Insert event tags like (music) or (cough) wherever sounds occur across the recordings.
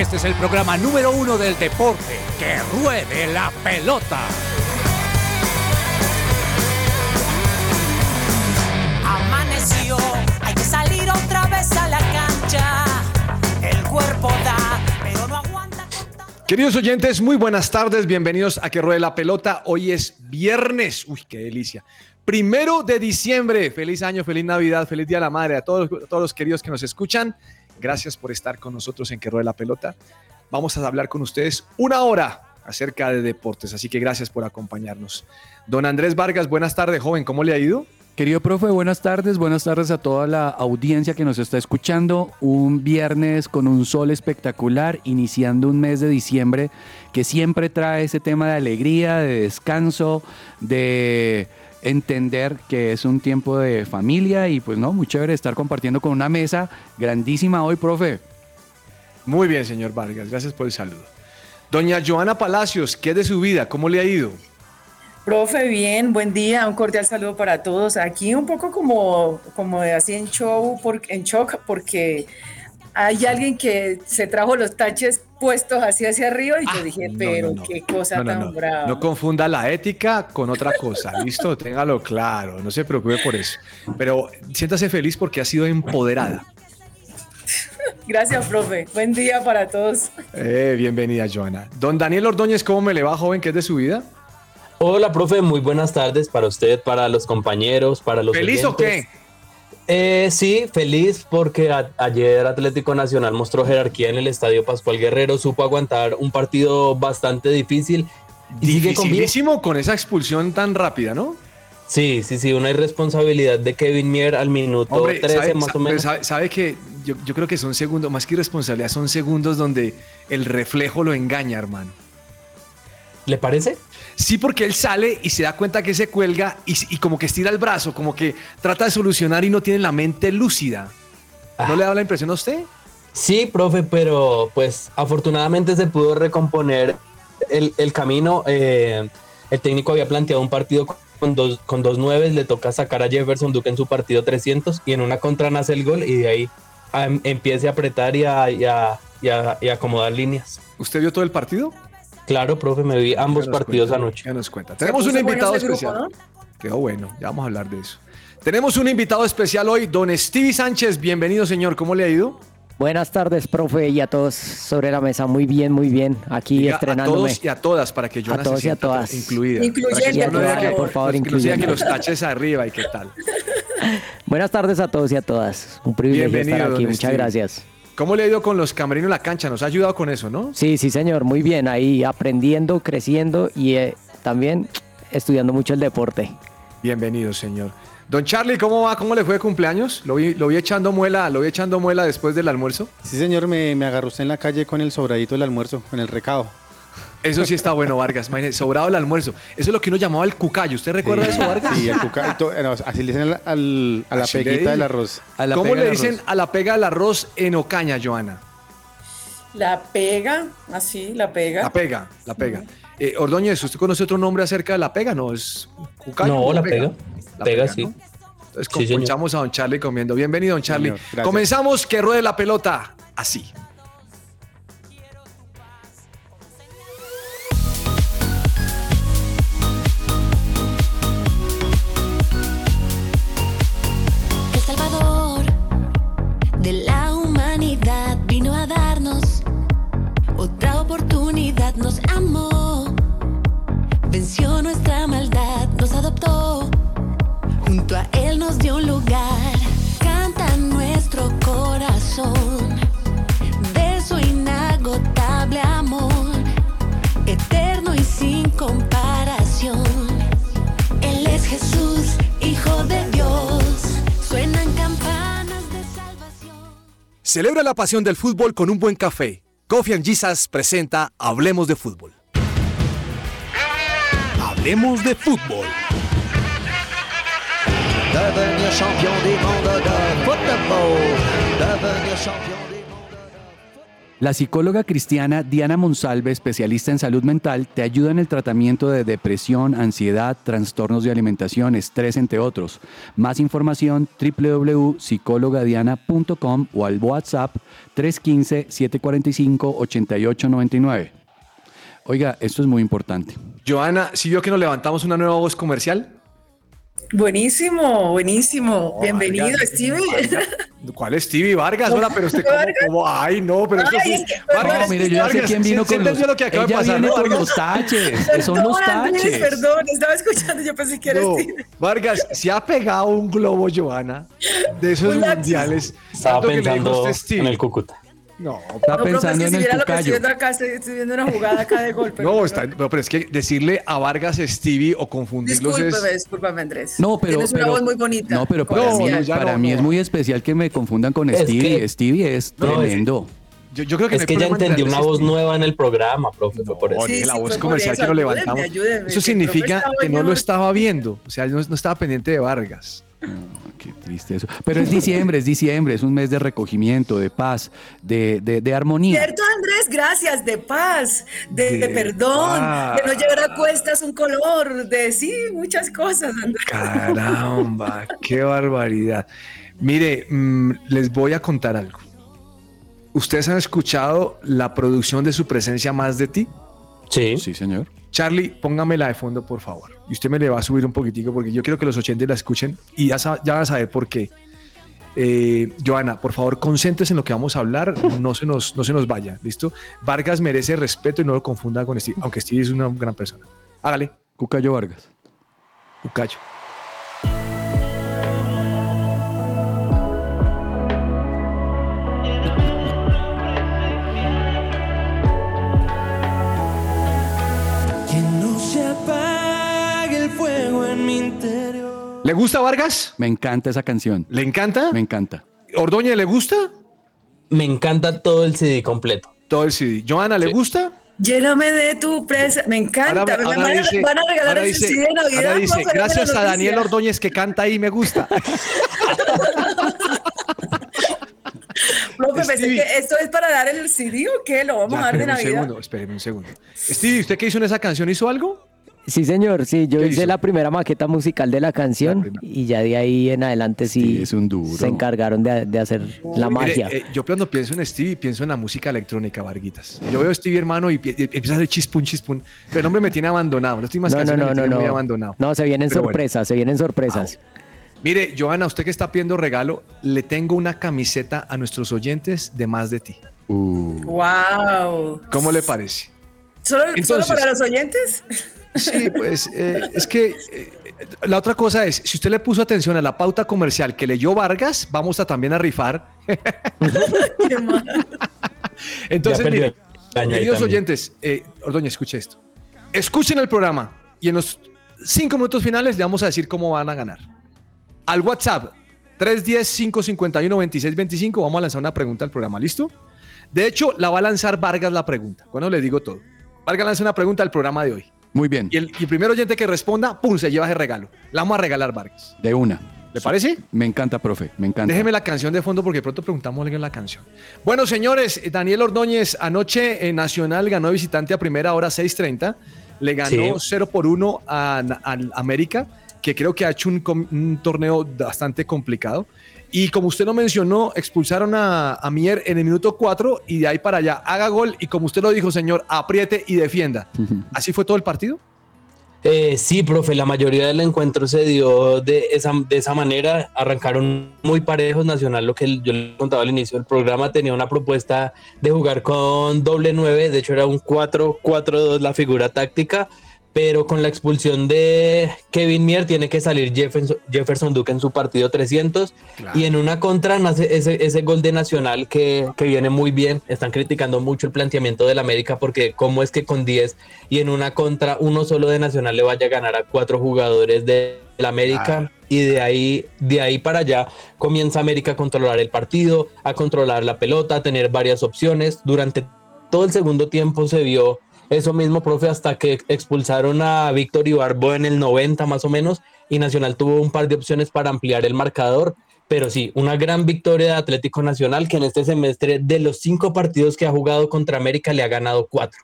Este es el programa número uno del deporte. ¡Que ruede la pelota! Amaneció, hay que salir otra vez a la cancha. El cuerpo da, pero no aguanta. Queridos oyentes, muy buenas tardes, bienvenidos a Que Ruede la Pelota. Hoy es viernes, uy, qué delicia. Primero de diciembre, feliz año, feliz Navidad, feliz Día de la Madre a todos, a todos los queridos que nos escuchan. Gracias por estar con nosotros en Que Ruede la Pelota. Vamos a hablar con ustedes una hora acerca de deportes, así que gracias por acompañarnos. Don Andrés Vargas, buenas tardes, joven, ¿cómo le ha ido? Querido profe, buenas tardes, buenas tardes a toda la audiencia que nos está escuchando. Un viernes con un sol espectacular, iniciando un mes de diciembre que siempre trae ese tema de alegría, de descanso, de entender que es un tiempo de familia y pues no, muy chévere estar compartiendo con una mesa grandísima hoy, profe. Muy bien, señor Vargas, gracias por el saludo. Doña Joana Palacios, ¿qué es de su vida? ¿Cómo le ha ido? Profe, bien, buen día, un cordial saludo para todos. Aquí un poco como, como así en show, por, en shock, porque hay alguien que se trajo los taches puestos así hacia arriba y yo Ah, dije, pero no, no. qué cosa No, no, tan no. brava. No confunda la ética con otra cosa, (laughs) ¿listo? Téngalo claro, no se preocupe por eso. Pero siéntase feliz porque ha sido empoderada. Gracias, profe. Buen día para todos. Eh, bienvenida, Joana. Don Daniel Ordóñez, ¿cómo me le va, joven? ¿Qué es de su vida? Hola, profe, muy buenas tardes para usted, para los compañeros, para los ¿Feliz o qué? Eh, sí, feliz porque a- ayer Atlético Nacional mostró jerarquía en el Estadio Pascual Guerrero, supo aguantar un partido bastante difícil y sigue con. Dificilísimo con esa expulsión tan rápida, ¿no? Sí, sí, sí, una irresponsabilidad de Kevin Mier al minuto Hombre, 13 sabe, más o menos. sabe- sabe que yo, yo creo que son segundos, más que irresponsabilidad, son segundos donde el reflejo lo engaña, hermano. ¿Le parece? Sí, porque él sale y se da cuenta que se cuelga y, y como que estira el brazo, como que trata de solucionar y no tiene la mente lúcida. ¿No Ah. le da la impresión a usted? Sí, profe, pero pues afortunadamente se pudo recomponer el, el camino. eh, el técnico había planteado un partido con dos, con dos nueves, le toca sacar a Jefferson Duque en su partido 300 y en una contra nace el gol y de ahí a- empiece a apretar y a, y a- y y a acomodar líneas. ¿Usted vio todo el partido? Claro, profe, me vi ambos partidos cuenta, anoche. Ya nos cuenta. Tenemos un bueno invitado grupo, especial. ¿no? Quedó bueno, ya vamos a hablar de eso. Tenemos un invitado especial hoy, don Stevie Sánchez. Bienvenido, señor. ¿Cómo le ha ido? Buenas tardes, profe, y a todos sobre la mesa. Muy bien, muy bien. Aquí Diga a estrenándome. todos y a todas para que Joana A todos y a todas. incluida. Incluyente, Para que yo no por que- favor. Por favor, que no diga que incluyente. los taches arriba y qué tal. (laughs) Buenas tardes a todos y a todas. Un privilegio Bienvenido, estar aquí. Muchas Steve. gracias. ¿Cómo le ha ido con los camerinos en la cancha? Nos ha ayudado con eso, ¿no? Sí, sí, señor. Muy bien. Ahí aprendiendo, creciendo y eh, también estudiando mucho el deporte. Bienvenido, señor. Don Charlie, ¿cómo va? ¿Cómo le fue de cumpleaños? Lo vi, lo vi echando muela, lo vi echando muela después del almuerzo. Sí, señor, me, me agarró usted en la calle con el sobradito del almuerzo, con el recado. Eso sí está bueno, Vargas. Imagínese, sobrado el almuerzo. Eso es lo que uno llamaba el cucayo. ¿Usted recuerda eso, Vargas? Sí, el cucarito, eh, no, así le dicen al- al- a la Así peguita del arroz. A la ¿Cómo pega le dicen arroz. a la pega del arroz en Ocaña, Joana? La pega, así, la pega. La pega, la pega. Eh, Ordóñez, ¿usted conoce otro nombre acerca de la pega? No, es cucayo. No, o la pega. Pega, sí. ¿no? Entonces Sí, escuchamos a don Charlie comiendo. Bienvenido, don Charlie. Señor. Comenzamos que ruede la pelota así. Adoptó, junto a él nos dio un lugar, canta nuestro corazón de su inagotable amor, eterno y sin comparación. Él es Jesús, Hijo de Dios. Suenan campanas de salvación. Celebra la pasión del fútbol con un buen café. Coffee and Jesus presenta Hablemos de fútbol. Hablemos de fútbol. Devenir champion des mondes de football. Devenir champion des mondes de La psicóloga cristiana Diana Monsalve, especialista en salud mental, te ayuda en el tratamiento de depresión, ansiedad, trastornos de alimentación, estrés, entre otros. Más información www.psicologadiana.com o al WhatsApp 315-745-8899. Oiga, esto es muy importante. Joana, ¿sí vio que nos levantamos una nueva voz comercial? Buenísimo, buenísimo. Oh, Bienvenido, Vargas, Stevie. ¿Cuál es Stevie Vargas? Hola, pero usted (laughs) como, Vargas. como- ay, no, pero esto Ay, sí- Vargas, No, mire, yo ya sé Vargas, quién vino ¿sí- sí con los, lo que acaba de ella pasar, viene ¿no, con Vargas? los taches, (laughs) que son los Perdón, Andrés, taches. perdón, estaba escuchando, yo pensé que era No, Stevie. Vargas, se ha pegado un globo, Joana, de esos mundiales. Estaba pensando en el Cúcuta. No, Está No, profe, es pensando que en si el lo que estoy acá, estoy, estoy viendo una jugada acá de golpe. (laughs) no, está, no, pero es que decirle a Vargas Stevie o confundirlos Discúlpeme, es... discúlpame, Andrés. No, pero, Tienes una pero- voz muy bonita. No, pero para, No, mí, no, para no, mí no. es muy especial que me confundan con Es Stevie. que- Stevie es No, es- tremendo. Yo, yo creo que no Es que ya entendí una voz nueva en el programa, profe. fue por eso. Sí, la sí, voz comercial eso. que Ayúdenme, levantamos. ayúdenme, Eso significa que no lo estaba estaba viendo. O sea, no, no estaba pendiente de Vargas. Qué triste eso. Pero es diciembre, es diciembre, es un mes de recogimiento, de paz, de, de, de armonía. Cierto, Andrés, gracias, de paz, de, De perdón, paz. de no llevar a cuestas un color, de sí, muchas cosas, Andrés. Caramba, qué barbaridad. Mire, mm, les voy a contar algo. ¿Ustedes han escuchado la producción de su presencia más de ti? Sí. Sí, señor. Charlie, póngamela de fondo, por favor. Y usted me le va a subir un poquitico porque yo quiero que los oyentes la escuchen y ya, ya van a saber por qué. Eh, Joana, por favor, concéntrese en lo que vamos a hablar, no se, nos, no se nos vaya, ¿listo? Vargas merece respeto y no lo confunda con Steve, aunque Steve es una gran persona. Hágale, Cucayo Vargas. Ucayo. ¿Le gusta Vargas? Me encanta esa canción. ¿Le encanta? Me encanta. ¿Ordóñez le gusta? Me encanta todo el CD completo. Todo el CD. ¿Joana le Sí. gusta? Lléname de tu presa, me encanta. Ahora- van, a, dice- van a regalar dice- CD de Navidad. ahora dice, gracias a Daniel. Ordóñez que canta ahí, me gusta. Profe, pensé que esto es para dar el CD o qué, lo vamos Ya, a dar de espéreme un Navidad. segundo, espéreme un segundo. Stevie, ¿usted qué hizo en esa canción? ¿Hizo algo? Sí, señor, sí, yo ¿Qué hice hizo? la primera maqueta musical de la canción y ya de ahí en adelante sí, Sí, es un duro. se encargaron de, de hacer la Mire, magia. eh, yo cuando pienso en Stevie, pienso en la música electrónica, Varguitas. Yo veo a Stevie, hermano, y, pi- y empieza a hacer chispun, chispun. Pero el hombre me tiene abandonado. Las últimas No, no, canciones no, me no, tienen muy no. abandonado. No, se vienen Pero bueno. sorpresas, se vienen sorpresas. Mire, Joana, usted que está pidiendo regalo, le tengo una camiseta a nuestros oyentes de más de ti. Uh, Wow. ¿Cómo le parece? ¿Solo, ¿Solo Entonces- para los oyentes? Sí, pues eh, es que eh, la otra cosa es, si usted le puso atención a la pauta comercial que leyó Vargas, vamos a también a rifar. (laughs) Qué mal. Entonces, mire, queridos oyentes, eh, Ordóñez, escuche esto. Escuchen el programa y en los cinco minutos finales le vamos a decir cómo van a ganar. Al WhatsApp 310-551-2625 vamos a lanzar una pregunta al programa, ¿listo? De hecho, la va a lanzar Vargas la pregunta. Bueno, le digo todo. Vargas lanza una pregunta al programa de hoy. Muy bien, Y el, y el primer oyente que responda, ¡pum!, se lleva ese regalo. La vamos a regalar, Vargas. de una. ¿Le parece? Me encanta, profe, me encanta. Déjeme la canción de fondo porque pronto preguntamos alguien la canción. Bueno, señores, eh, Daniel Ordóñez anoche en Nacional ganó visitante a primera hora 6.30. Le ganó Sí. 0 por 1 a, a América, que creo que ha hecho un, com- un torneo bastante complicado. Y como usted lo mencionó, expulsaron a, a Mier en el minuto 4 y de ahí para allá haga gol y como usted lo dijo, señor, apriete y defienda. ¿Así fue todo el partido? Eh, sí, profe, la mayoría del encuentro se dio de esa, de esa manera. Arrancaron muy parejos. Nacional, lo que yo le contaba al inicio del programa, tenía una propuesta de jugar con doble nueve. De hecho, era un 4-4-2 la figura táctica. Pero con la expulsión de Kevin Mier, tiene que salir Jefferson, Jefferson Duque en su partido 300. Y en una contra nace ese, ese gol de Nacional que, que viene muy bien. Están criticando mucho el planteamiento del América porque cómo es que con 10 y en una contra uno solo de Nacional le vaya a ganar a cuatro jugadores de la América y de ahí de ahí para allá comienza América a controlar el partido, a controlar la pelota, a tener varias opciones. Durante todo el segundo tiempo se vio eso mismo, profe, hasta que expulsaron a Víctor Ibarbo en el 90 más o menos y Nacional tuvo un par de opciones para ampliar el marcador, Pero sí, una gran victoria de Atlético Nacional que en este semestre de los cinco partidos que ha jugado contra América le ha ganado cuatro.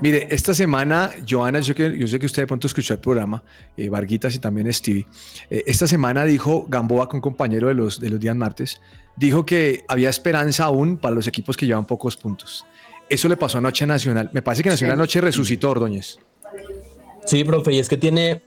Mire, esta semana, Joana, yo, que, yo sé que usted de pronto escuchó el programa, eh, Varguitas y también Stevie. eh, esta semana dijo Gamboa, con compañero de los, de los días martes, dijo que había esperanza aún para los equipos que llevan pocos puntos. Eso le pasó anoche a Nacional. Me parece que Nacional anoche resucitó, Ordóñez. Sí, profe, y es que tiene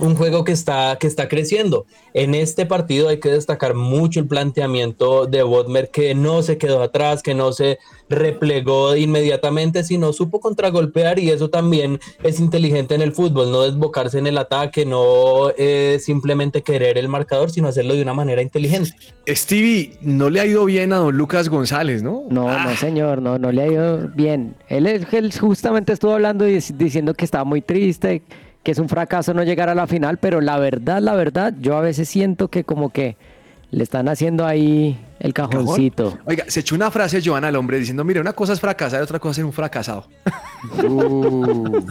un juego que está, que está creciendo. En este partido hay que destacar mucho el planteamiento de Bodmer, que no se quedó atrás, que no se replegó inmediatamente, sino supo contragolpear y eso también es inteligente en el fútbol, no desbocarse en el ataque, no eh, simplemente querer el marcador, sino hacerlo de una manera inteligente. Stevie, no le ha ido bien a don Lucas González, ¿no? No, no, señor, no, no le ha ido bien. Él, él justamente estuvo hablando y dic- diciendo que estaba muy triste, que es un fracaso no llegar a la final, pero la verdad, la verdad, yo a veces siento que como que le están haciendo ahí el cajoncito. Oiga, se echó una frase Joana al hombre diciendo, mire, una cosa es fracasar y otra cosa es ser un fracasado. (laughs)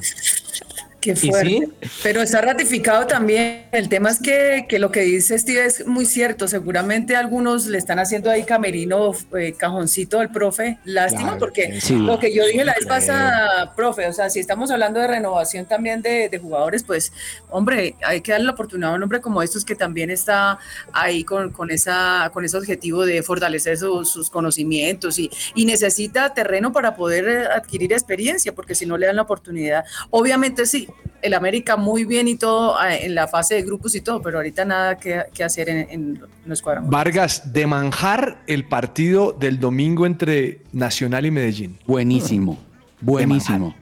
Qué ¿Y fuerte. sí? Pero está ratificado también. El tema es que, que lo que dice Steve es muy cierto. Seguramente algunos le están haciendo ahí camerino, eh, cajoncito al profe. Lástima Claro, porque sí. lo que yo dije la vez pasada, profe, o sea, si estamos hablando de renovación también de, de jugadores, pues, hombre, hay que darle la oportunidad a un hombre como estos que también está ahí con, con, esa, con ese objetivo de fortalecer su- sus conocimientos y, y necesita terreno para poder eh, adquirir experiencia, porque si no le dan la oportunidad, obviamente sí, el América muy bien y todo eh, en la fase de grupos y todo, pero ahorita nada que, que hacer en, en los cuadrangulares. Vargas, de manjar el partido del domingo entre Nacional y Medellín. Buenísimo, buenísimo.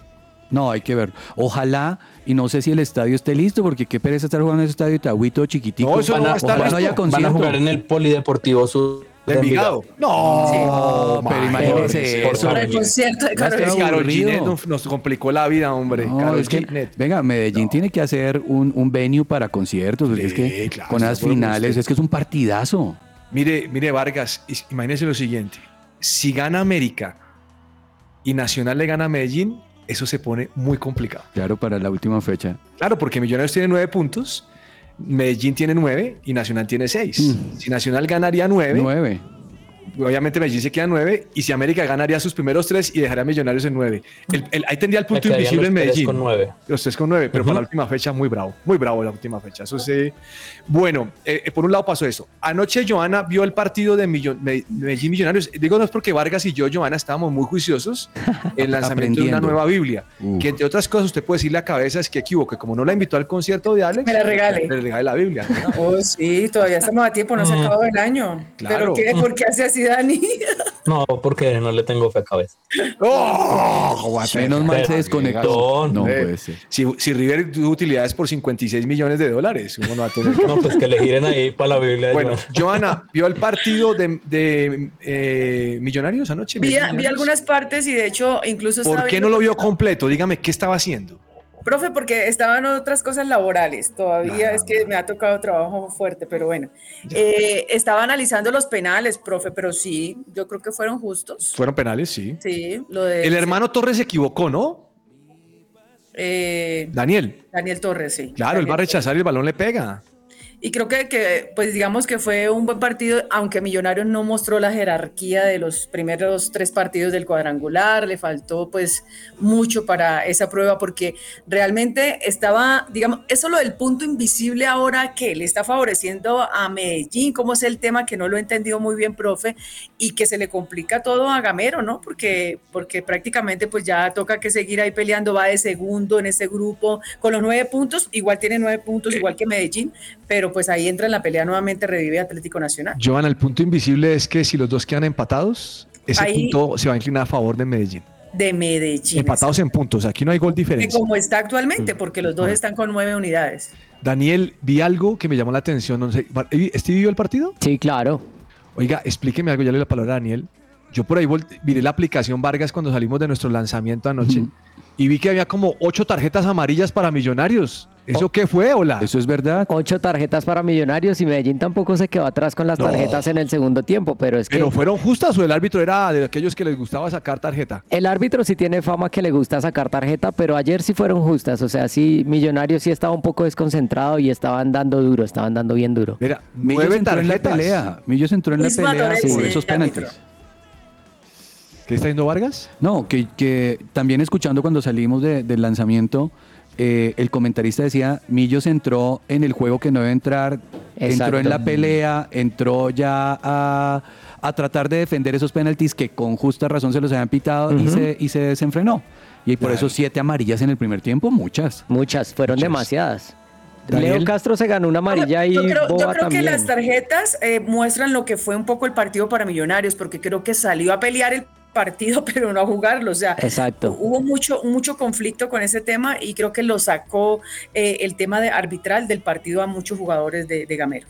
No, hay que ver. Ojalá, y no sé si el estadio esté listo, porque qué pereza estar jugando en ese estadio de Tahuito chiquitico. No, eso no Ojalá va a estar no listo. haya Van a jugar en el Polideportivo Sur De Envigado. No, pero God. eso. Para el concierto de Va a estar Karol G. Karol aburrido. G nos, nos complicó la vida, hombre. No, es que, venga, Medellín tiene que hacer un, un venue para conciertos. es que claro, con las finales, usted. es que es un partidazo. Mire, mire, Vargas, imagínese lo siguiente. Si gana América y Nacional le gana a Medellín, eso se pone muy complicado. Claro, para la última fecha. Claro, porque Millonarios tiene nueve puntos, Medellín tiene nueve y Nacional tiene seis. Mm. Si Nacional ganaría nueve, Nueve. Obviamente Medellín se queda nueve y si América ganaría sus primeros tres y dejaría a Millonarios en nueve. El- el- ahí tendría el punto invisible en los tres Medellín. con nueve. Los tres con nueve, pero para la última fecha muy bravo, muy bravo la última fecha. Eso sí. Bueno, eh, eh, por un lado pasó eso. Anoche Joana vio el partido de Millo- Me- Medellín Millonarios. Digo, no es porque Vargas y yo, Joana, estábamos muy juiciosos (laughs) en el lanzamiento de una nueva Biblia. Uf. Que entre otras cosas usted puede decirle a cabezas que equivoque. Como no la invitó al concierto de Alex, Me la regale. Le regale la Biblia. ¿no? Oh, sí, todavía estamos a tiempo, no se ha acabado el año. Claro. ¿Pero qué? ¿Por qué hace así, Dani? No, porque no le tengo fe a cabeza. ¡Oh! Menos mal se desconectó. No Eh, puede ser. Si, si River tuvo utilidades por 56 millones de dólares, uno no va a tener No, pues que le giren ahí para la Biblia. Bueno, Joana. ¿vio el partido de, de, eh, Millonarios anoche? Vi, vi algunas partes y de hecho incluso ¿Por qué no lo vio completo? Dígame, ¿qué estaba haciendo? Profe, porque estaban otras cosas laborales. Todavía es que me ha tocado trabajo fuerte, pero bueno. Eh, estaba analizando los penales, profe, pero sí, yo creo que fueron justos. Fueron penales, sí. Sí, lo de El hermano Torres se equivocó, ¿no? eh, Daniel. Daniel Torres, sí. Claro, él va a rechazar y el balón le pega. Y creo que, que, pues digamos que fue un buen partido, aunque Millonarios no mostró la jerarquía de los primeros tres partidos del cuadrangular, le faltó pues mucho para esa prueba porque realmente estaba, digamos, eso lo del punto invisible ahora que le está favoreciendo a Medellín, cómo es el tema que no lo he entendido muy bien, profe, y que se le complica todo a Gamero, ¿no? Porque, porque prácticamente pues ya toca que seguir ahí peleando, va de segundo en ese grupo con los nueve puntos, igual tiene nueve puntos, igual que Medellín, pero pues ahí entra en la pelea nuevamente, revive Atlético Nacional. Joana, el punto invisible es que si los dos quedan empatados, ese Ahí- punto se va a inclinar a favor de Medellín. De Medellín. Empatados en puntos, aquí no hay gol Que diferencia. como está actualmente, porque los dos están con nueve unidades. Daniel, vi algo que me llamó la atención. No sé, ¿Steve vio el partido? Sí, claro. Oiga, explíqueme algo, ya le doy la palabra a Daniel. yo por ahí miré la aplicación Vargas cuando salimos de nuestro lanzamiento anoche y vi que había como ocho tarjetas amarillas para millonarios. ¿Eso qué fue, Hola? ¿Eso es verdad? Ocho tarjetas para Millonarios y Medellín tampoco se quedó atrás con las No. tarjetas en el segundo tiempo, pero es que ¿Pero fueron justas o el árbitro era de aquellos que les gustaba sacar tarjeta? el árbitro sí tiene fama que le gusta sacar tarjeta, pero ayer sí fueron justas, o sea, sí Millonarios sí estaba un poco desconcentrado y estaban dando duro, estaban dando bien duro. Mira, Millos entró en la pelea. Millos entró en la pelea por esos penaltis. Árbitro. ¿Qué está diciendo Vargas? No, que, que también escuchando cuando salimos de- del lanzamiento, eh, el comentarista decía, Millos entró en el juego que no debe entrar, Exacto. entró en la pelea, entró ya a, a tratar de defender esos penaltis que con justa razón se los habían pitado y, se, y se desenfrenó. Y por Claro. eso siete amarillas en el primer tiempo, muchas. Muchas, fueron Muchas. demasiadas. Daniel. Leo Castro se ganó una amarilla y yo creo, yo creo que también. las tarjetas eh, muestran lo que fue un poco el partido para Millonarios, porque creo que salió a pelear el partido, (laughs) pero no a jugarlo. O sea, Exacto. hubo mucho, mucho conflicto con ese tema y creo que lo sacó eh, el tema de arbitral del partido a muchos jugadores de, de Gamero.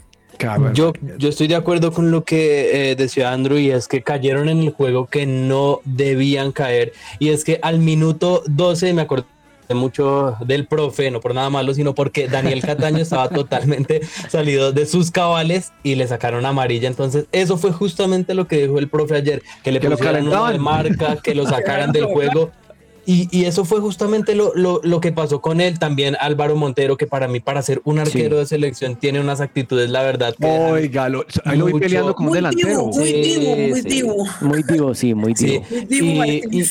Yo, yo estoy de acuerdo con lo que eh, decía Andrew y es que cayeron en el juego que no debían caer y es que al minuto 12 me acordé mucho del profe, no por nada malo, sino porque Daniel Cataño estaba (laughs) totalmente salido de sus cabales y le sacaron amarilla. Entonces, eso fue justamente lo que dijo el profe ayer, que le Que pusieran calentaban. marca, que lo (laughs) sacaran del juego. Y, y eso fue justamente lo, lo, lo que pasó con él. También Álvaro Montero, que para mí, para ser un arquero de selección, tiene unas actitudes, la verdad. Que Oiga, lo- ahí lo vi mucho- peleando como un Muy delantero. divo, muy Sí, divo, muy sí. divo. Muy divo, sí, muy divo. Y.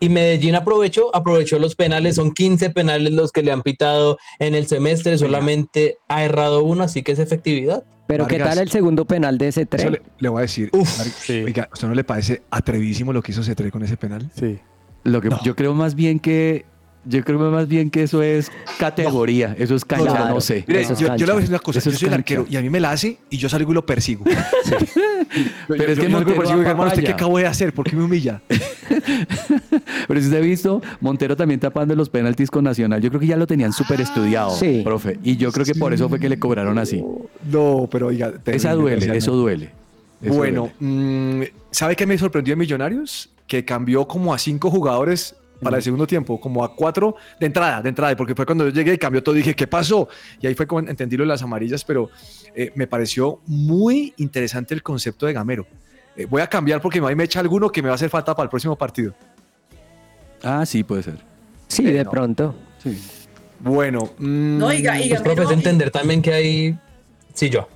y Medellín aprovechó, aprovechó los penales, son 15 penales los que le han pitado en el semestre, solamente ha errado uno, así que es efectividad. Pero ¿qué Vargas. tal el segundo penal de ese tren? le, le voy a decir. Uf, Mar- Oiga, ¿a ¿usted no le parece atrevidísimo lo que hizo Cetré con ese penal? Sí. Lo que No. yo creo más bien que yo creo más bien que eso es categoría, eso es cancha, Claro. no sé. Mire, yo, yo le voy a decir una cosa. Eso Yo es soy el arquero y a mí me la hace y yo salgo y lo persigo. Pero es que yo, y lo Montero persigo hermano, ¿usted qué acabo de hacer? ¿Por qué me humilla? (laughs) Pero si se ha visto, Montero también tapando los penaltis con Nacional. Yo creo que ya lo tenían súper estudiado, Sí. profe. Y yo creo que por eso fue que le cobraron así. No, pero oiga. Esa duele, eso duele. Eso Bueno, duele. mm, ¿sabe qué me sorprendió en Millonarios? Que cambió como a cinco jugadores para el segundo tiempo, como a cuatro de entrada, de entrada, porque fue cuando yo llegué y cambió todo, dije, ¿qué pasó? Y ahí fue como entendí lo de las amarillas, pero eh, me pareció muy interesante el concepto de Gamero. Eh, voy a cambiar porque ahí me echa alguno que me va a hacer falta para el próximo partido. Ah, sí, puede ser. Sí, Eh, de no. pronto. Sí. Bueno, mm, No, y, y Pues, entender también que hay... Sí, yo.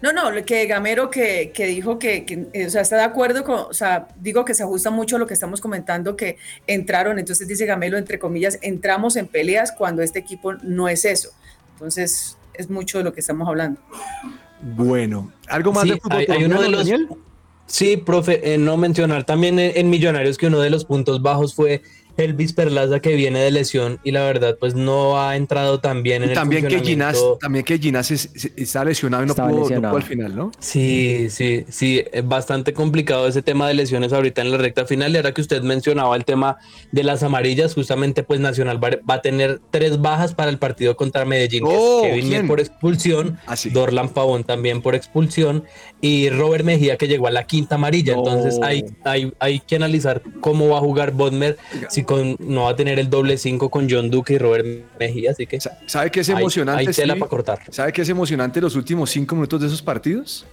No, no, lo que Gamero que, que dijo que, que, eh, o sea, está de acuerdo con, o sea, digo que se ajusta mucho a lo que estamos comentando, que entraron, entonces dice Gamero, entre comillas, entramos en peleas cuando este equipo no es eso. Entonces, es mucho de lo que estamos hablando. bueno, algo más Sí, de fútbol hay, hay uno de los... Daniel? Sí, profe, eh, no mencionar también en, en Millonarios que uno de los puntos bajos fue Elvis Perlaza que viene de lesión y la verdad pues no ha entrado tan bien en Y también el que Ginás, también que Ginás es- es- está lesionado y no pudo, no lesionado. pudo al final, ¿no? Sí, sí, sí, es bastante complicado ese tema de lesiones ahorita en la recta final. Y ahora que usted mencionaba el tema de las amarillas, justamente pues Nacional va, va a tener tres bajas para el partido contra Medellín, que es Oh, Kevin ¿quién? por expulsión, Ah, sí. Dorlan Pavón también por expulsión y Robert Mejía que llegó a la quinta amarilla. No. Entonces hay, hay, hay que analizar cómo va a jugar Bodmer si con, no va a tener el doble cinco con John Duque y Robert Mejía, así que Sa- ¿Sabe qué es emocionante? hay tela para cortar. ¿Sabe qué es emocionante los últimos cinco minutos de esos partidos?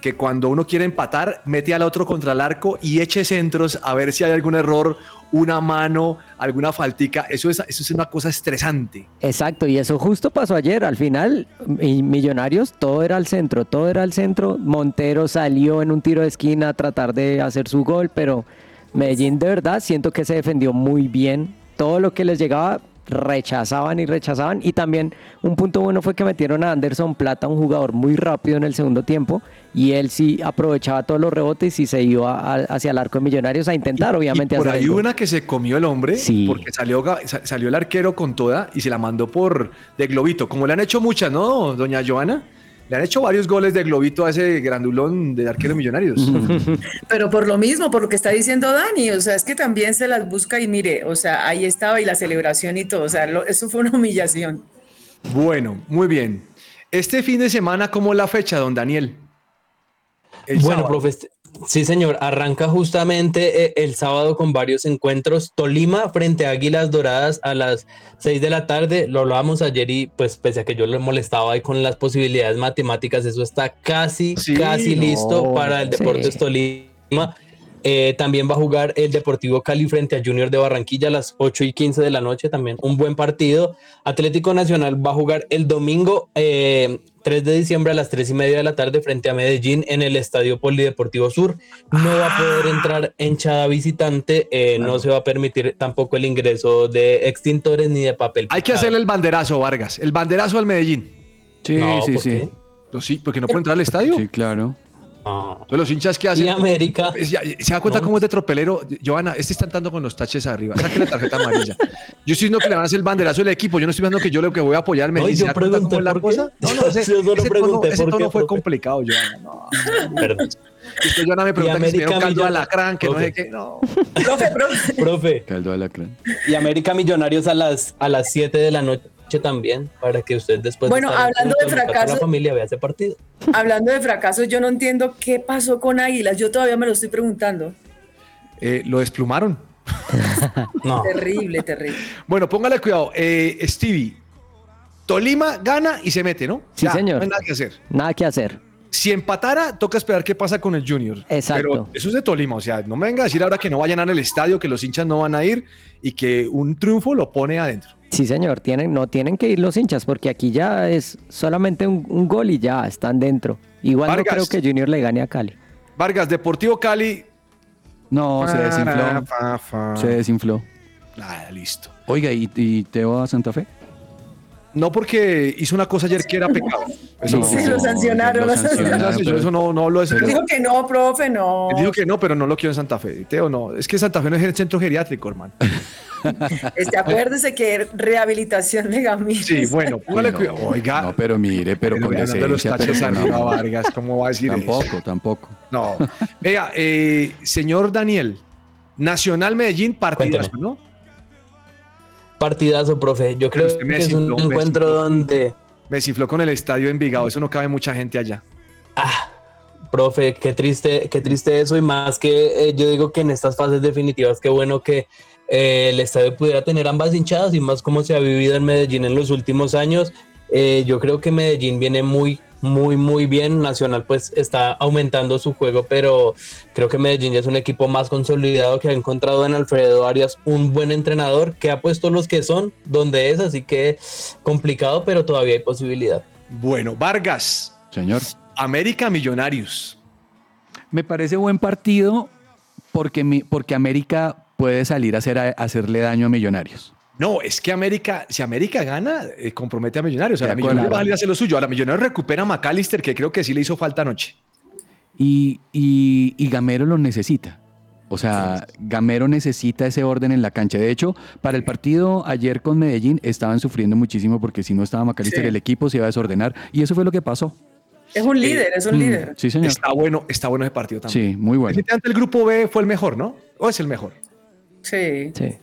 Que cuando uno quiere empatar, mete al otro contra el arco y eche centros a ver si hay algún error, una mano, alguna faltica. Eso es, eso es una cosa estresante. Exacto, y eso justo pasó ayer. Al final, Millonarios, todo era al centro, todo era al centro. Montero salió en un tiro de esquina a tratar de hacer su gol, pero Medellín de verdad siento que se defendió muy bien. Todo lo que les llegaba rechazaban y rechazaban. Y también un punto bueno fue que metieron a Anderson Plata, un jugador muy rápido en el segundo tiempo, y él sí aprovechaba todos los rebotes y se iba a- hacia el arco de Millonarios a intentar, obviamente, y por hacer ahí una que se comió el hombre, Sí. porque salió, salió el arquero con toda y se la mandó por de globito, como le han hecho muchas, ¿no, doña Joana? Le han hecho varios goles de globito a ese grandulón de arquero millonarios. (laughs) Pero por lo mismo, por lo que está diciendo Dani, o sea, es que también se las busca y mire, o sea, ahí estaba y la celebración y todo, o sea, lo- eso fue una humillación. Bueno, muy bien. Este fin de semana, ¿cómo es la fecha, don Daniel? El Bueno, sábado. profe, este, Sí, señor. Arranca justamente eh, el sábado con varios encuentros. Tolima frente a Águilas Doradas a las 6 de la tarde. Lo hablábamos ayer y pues pese a que yo le molestaba ahí con las posibilidades matemáticas, eso está casi, Sí, casi no, listo para el sí. Deportes Tolima. Eh, también va a jugar el Deportivo Cali frente a Junior de Barranquilla a las 8 y 15 de la noche. También un buen partido. Atlético Nacional va a jugar el domingo eh, 3 de diciembre a las 3 y media de la tarde frente a Medellín en el Estadio Polideportivo Sur. No va a poder entrar hinchada visitante. eh, No se va a permitir tampoco el ingreso de extintores ni de papel. Hay que hacerle el banderazo, Vargas. El banderazo al Medellín. Sí, No, sí, ¿por sí. No, sí, porque no puede entrar al estadio. Sí, claro. Ah. Entonces, los hinchas que hacen. Y América. (laughs) Es- ya- ¿Se da cuenta No. cómo es de tropelero? Joana, este está andando con los taches arriba. Saque la tarjeta amarilla. Yo estoy diciendo que le van a hacer el banderazo del equipo. Yo no estoy diciendo que yo lo que voy a apoyar me No, yo ¿Se da cuenta pregunté cómo es la cosa? No, no, ese, (laughs) Yo solo ese pregunté tono, ese por tono qué, fue complicado, Joana. No. Perdón. Después Joana me pregunta que si caldo Millonarios. alacrán, que no Profe. sé qué. No. Profe, profe. Profe. Caldo alacrán. Y América Millonarios a las a las 7 de la noche también, para que usted después Bueno, hablando de a fracaso- la familia vea ese partido. Hablando de fracasos, yo no entiendo qué pasó con Águilas. Yo todavía me lo estoy preguntando. Eh, lo desplumaron. (laughs) No. Terrible, terrible. Bueno, póngale cuidado. Eh, Stevie, Tolima gana y se mete, ¿no? Sí, Ya, señor. No hay nada que hacer. Nada que hacer. Si empatara, toca esperar qué pasa con el Junior. Exacto. Pero eso es de Tolima, o sea, no me venga a decir ahora que no vayan al estadio, que los hinchas no van a ir y que un triunfo lo pone adentro. Sí, señor, tienen, no tienen que ir los hinchas porque aquí ya es solamente un, un gol y ya están dentro. Igual Vargas. no creo que Junior le gane a Cali. Vargas, Deportivo Cali. No, se desinfló. Fa, fa. Se desinfló. Nada, listo. Oiga, ¿y, y Teo a Santa Fe? No porque hizo una cosa ayer que era pecado. Eso no. Sí, lo sancionaron, lo lo sancionaron. Yo eso no, no de eso. Dijo que no, profe, no. Él dijo que no, pero no lo quiero en Santa Fe. Teo, no. Es que Santa Fe no es el centro geriátrico, hermano. (laughs) (laughs) Este, acuérdese que rehabilitación de Gamines. Sí, bueno, (laughs) póngale No, cuidado. Oiga, No, pero mire, pero con hablando de los decencia, pero taches con arriba, amor. Vargas, ¿cómo va a decir eso? Tampoco, tampoco. No. Vea, eh, señor Daniel, Nacional Medellín, partidazo, Cuénteme. ¿no? Partidazo, profe. Yo creo que es un encuentro donde, Me cifló con el estadio Envigado, eso no cabe mucha gente allá. profe, qué triste, qué triste eso y más que eh, yo digo que en estas fases definitivas, qué bueno que eh, el estadio pudiera tener ambas hinchadas y más como se ha vivido en Medellín en los últimos años. Eh, yo creo que Medellín viene muy, muy, muy bien. Nacional pues está aumentando su juego, pero creo que Medellín ya es un equipo más consolidado que ha encontrado en Alfredo Arias un buen entrenador que ha puesto los que son donde es, así que complicado, pero todavía hay posibilidad. Bueno, Vargas, Señor. América Millonarios. Me parece buen partido porque, mi- porque América puede salir a, hacer, a hacerle daño a Millonarios. No, es que América, si América gana, eh, compromete a Millonarios. O sea, De la acuerdo. Millonarios va a salir a hacer lo suyo. Ahora Millonarios recupera a McAllister, que creo que sí le hizo falta anoche. Y, y, y Gamero lo necesita. O sea, Gamero necesita ese orden en la cancha. De hecho, para el partido ayer con Medellín estaban sufriendo muchísimo porque si no estaba McAllister, Sí. el equipo se iba a desordenar. Y eso fue lo que pasó. Es un líder, es un Mm, líder. Sí, señor. Está bueno, está bueno ese partido también. Sí, muy bueno. El grupo B fue el mejor, ¿no? ¿O es el mejor? Sí. Sí.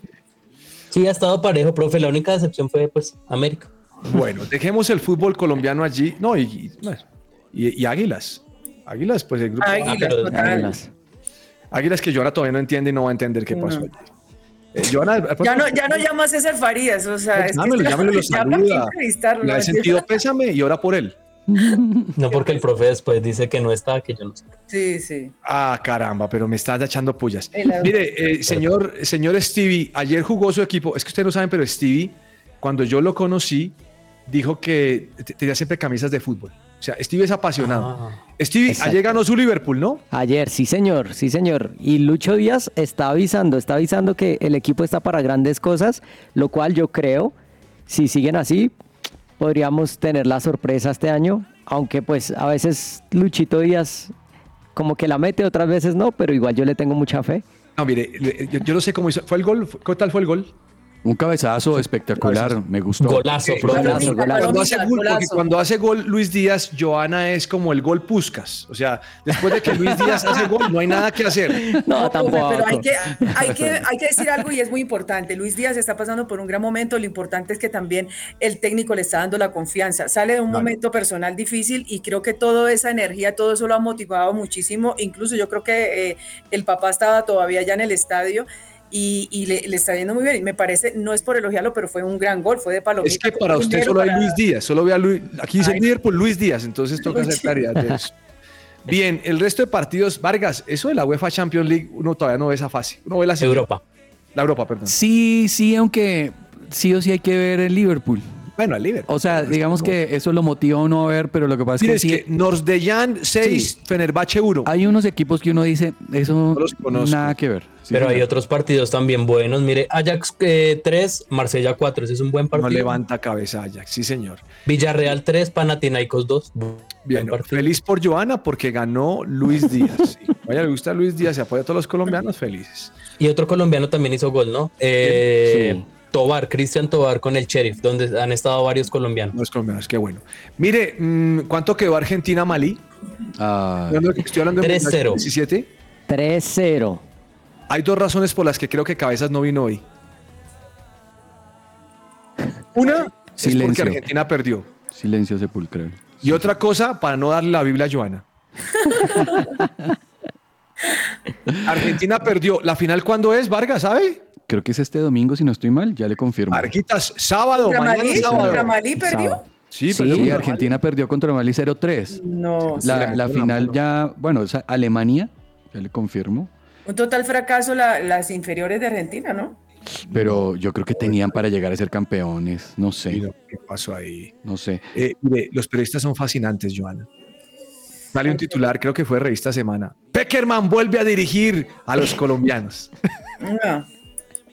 Sí, ha estado parejo, profe. La única decepción fue pues América. Bueno, dejemos el fútbol colombiano allí. No, y, y- no, y- y Águilas. Águilas, pues el grupo Águilas. Águilas. Águilas que Joana todavía no entiende y no va a entender qué pasó No. allí. Eh, Joana, Ya no, ya no llama a César Farías, o sea, es que Llámelo, llámelo, (laughs) lo saluda. Le ha ¿no? sentido pésame y ora por él. No porque el profe después dice que no está, que yo no sé. Sí, sí. Ah, caramba, pero me estás echando pullas. Mire, eh, señor, señor Stevie, ayer jugó su equipo. Es que ustedes no saben, pero Stevie, cuando yo lo conocí, dijo que te- tenía siempre camisas de fútbol. O sea, Stevie es apasionado. Ah. Stevie, Exacto. ayer ganó su Liverpool, ¿no? Ayer, sí señor, sí señor. Y Lucho Díaz está avisando, está avisando que el equipo está para grandes cosas, lo cual yo creo, si siguen así, podríamos tener la sorpresa este año, aunque pues a veces Luchito Díaz como que la mete, otras veces no, pero igual yo le tengo mucha fe. No, mire, yo, yo no sé cómo hizo. ¿Fue el gol? ¿Qué tal fue el gol? Un cabezazo espectacular, me gustó. Golazo. Golazo, golazo. Cuando hace, gol, porque cuando hace gol Luis Díaz, Joana es como el gol Puscas. O sea, después de que Luis Díaz hace gol, no hay nada que hacer. No, tampoco. Pero hay que, hay, que, (laughs) hay que decir algo y es muy importante. Luis Díaz está pasando por un gran momento. Lo importante es que también el técnico le está dando la confianza. Sale de un Vale. momento personal difícil y creo que toda esa energía, todo eso lo ha motivado muchísimo. Incluso yo creo que eh, el papá estaba todavía ya en el estadio. Y, y le, le está yendo muy bien. Y me parece, no es por elogiarlo, pero fue un gran gol, fue de palomita. Es que para usted solo hay Luis Díaz, solo ve a Luis. Aquí dice líder por Luis Díaz, entonces (laughs) toca hacer claridad de eso. Bien, el resto de partidos, Vargas, eso de la UEFA Champions League, uno todavía no ve esa fase. Uno ve la Europa. La Europa, perdón. Sí, sí, aunque sí o sí hay que ver el Liverpool. Bueno, al Liverpool. O sea, digamos que eso lo motiva a uno a ver, pero lo que pasa es es que que sí, Nordeyan 6, Fenerbahce 1. hay unos equipos que uno dice, eso No los conozco. nada que ver. Sí, Pero hay otros partidos también buenos. Mire, Ajax eh, 3, Marsella 4. Ese es un buen No partido. levanta cabeza Ajax, sí señor. Villarreal 3, Panathinaikos 2. Bien, feliz por Joana porque ganó Luis Díaz. Sí. Vaya, le gusta Luis Díaz, se apoya a todos los colombianos felices. Y otro colombiano también hizo gol, ¿no? Eh, Sí. Tobar, Cristian Tobar con el Sheriff, donde han estado varios colombianos. Los colombianos, qué bueno. Mire, mm, ¿cuánto quedó Argentina-Malí? Ah, Estoy hablando de 3-0. 17. 3-0. Hay dos razones por las que creo que Cabezas no vino hoy. Una es porque Silencio. Argentina perdió. silencio sepulcral. Y otra cosa, para no darle la Biblia a Joana. (laughs) Argentina perdió. ¿La final cuándo es, Vargas, sabe? Creo que es este domingo, si no estoy mal, ya le confirmo. Marquitas, sábado, ¿Contra mañana Malí? sábado. ¿Contra Malí perdió? Sábado. Sí, Sí, perdió contra Argentina perdió contra Mali 0-3. No, sí. La, le la final ya, bueno, es Alemania, ya le confirmo. Un total fracaso la- las inferiores de Argentina, ¿no? Pero yo creo que tenían para llegar a ser campeones. No sé, Mira, ¿Qué pasó ahí? no sé. Eh, mire, los periodistas son fascinantes, Joana. Sale un titular, creo que fue de Revista Semana. Peckerman vuelve a dirigir a los colombianos. No.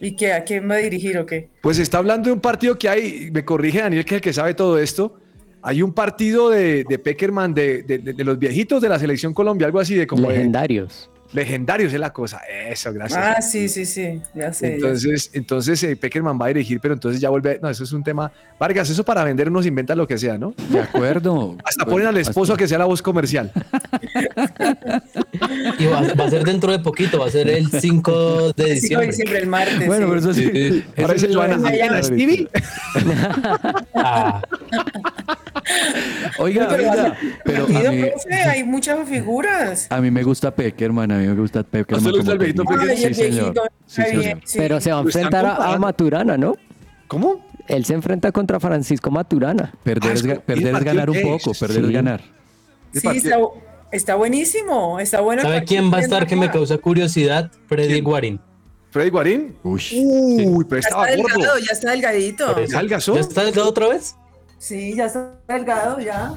¿Y qué? ¿A quién va a dirigir o qué? Pues está hablando de un partido que hay, me corrige Daniel, que es el que sabe todo esto. Hay un partido de, de Peckerman, de, de- de los viejitos de la selección Colombia, algo así de como de- Legendarios. legendarios es la cosa. Eso, gracias. Ah, sí, sí, sí. Ya sé. ya. Entonces, entonces eh, Peckerman va a dirigir, pero entonces ya vuelve. No, eso es un tema. Vargas, eso para vender uno se inventa lo que sea, ¿no? De acuerdo. Hasta ponen al esposo a que sea la voz comercial. (laughs) Y va, va a ser dentro de poquito, va a ser el 5 de 5 de diciembre. diciembre, el martes. Bueno, sí. pero eso sí. Sí. eso Ahora dice sí Joana, va a ser- ¿a Stevie? Ah, Oiga, Pero, oiga, pero a mí, profe, hay muchas figuras. a mí me gusta Peckerman, a mí me gusta Peckerman. ¿A gusta el viejito Sí, señor. Sí, señor. sí. Pero se va a están enfrentar a- a. Maturana, ¿no? ¿Cómo? Él se enfrenta contra Francisco Maturana. Perder, Ah, es, es perder ¿y el es ganar un poco, es? perder es Sí. ganar. ¿Qué Sí? Está, buenísimo. Está bueno. ¿Sabe quién va a estar que me causa curiosidad? Freddy ¿Quién? Guarín. ¿Freddy Guarín? Uy, Uy, pero Ya estaba está gordo. delgado, ya está delgadito. ¿Ya está delgado otra vez? Sí, ya está delgado, ya.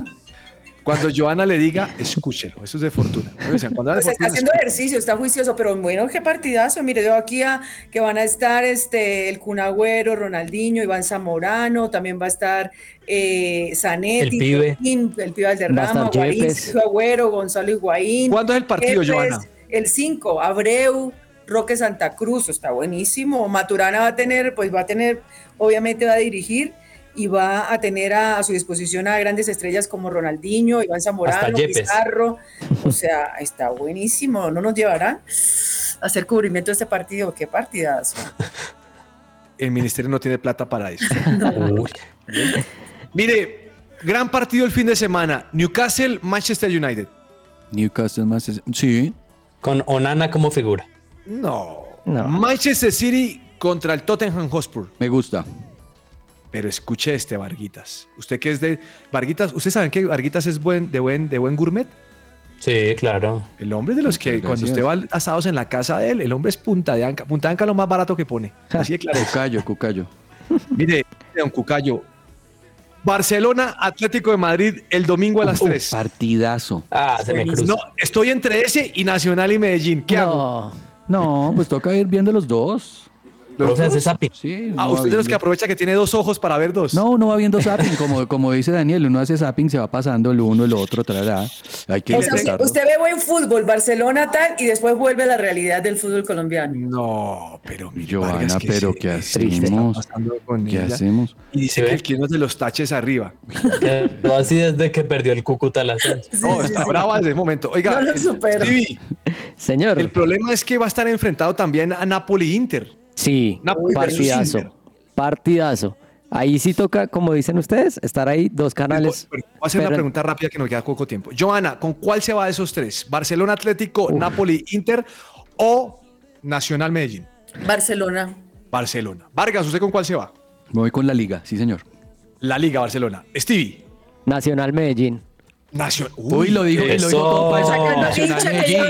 Cuando Joana le diga, escúchelo. Eso es de fortuna. O sea, cuando habla de Pues está haciendo escúchelo. ejercicio, está juicioso, pero bueno, qué partidazo. Mire, yo aquí a, que van a estar este, el Cunagüero, Ronaldinho, Iván Zamorano, también va a estar eh, Zanetti, El pibe. Joaquín, el pibe Va a Valderrama, estar Guarín, Yepes. Sergio Agüero, Gonzalo Higuaín. ¿Cuándo es el partido, Joana? El 5, Abreu, Roque Santa Cruz, está buenísimo. Maturana va a tener, pues va a tener, obviamente va a dirigir y va a tener a, a su disposición a grandes estrellas como Ronaldinho, Iván Zamorano. Pizarro. O sea, está buenísimo. ¿No nos llevarán a hacer cubrimiento de este partido? ¿Qué partidas? El ministerio no tiene plata para eso. (laughs) Mire, gran partido el fin de semana. Newcastle, Manchester United. Newcastle más. Sí, Con Onana como figura. No. No. Manchester City contra el Tottenham Hotspur. me gusta. Pero escuche este, Varguitas. Usted que es de Varguitas, ¿ustedes saben que Varguitas es buen, de, buen, de buen gourmet? Sí, claro. El hombre de los que cuando usted va asados en la casa de él, el hombre es punta de anca. Punta de anca es lo más barato que pone. Así de claro. Cucayo, Cucayo. (laughs) Mire, don Cucayo. Barcelona, Atlético de Madrid, el domingo a las 3. Partidazo. Ah, se me cruza. No, estoy entre ese y Nacional y Medellín. ¿Qué hago? No, pues toca ir viendo los dos. Hace zapping. Sí, Ah, usted de los que aprovecha que tiene dos ojos para ver dos. No, uno va viendo zapping, como, como dice Daniel, uno hace zapping, se va pasando el uno, el otro, trará. Hay que O sea, usted, ve buen fútbol, Barcelona tal, y después vuelve a la realidad del fútbol colombiano. No, pero mire, Joana, Vargas, ¿qué pero ¿qué hacemos? pasando con ¿Qué ella? hacemos? Y dice que uno de los taches arriba. (laughs) Quedó así desde que perdió el Cúcuta la Ascenso. No, está brava desde el momento. Oiga, No lo supero. Stevie, Señor. el problema es que va a estar enfrentado también a Napoli-Inter. Sí, Napoli partidazo. Partidazo. Ahí sí toca, como dicen ustedes, estar ahí dos canales. Voy a hacer una pregunta rápida que nos queda poco tiempo. Joana, ¿con cuál se va de esos tres? ¿Barcelona Atlético, Napoli Inter o Nacional Medellín? Barcelona. Barcelona. Vargas, ¿usted con cuál se va? Me voy con la liga, sí, señor. La Liga Barcelona. Stevie. Nacional Medellín. Nacional. Uy, lo digo, lo digo eso. todo el Nacional Medellín.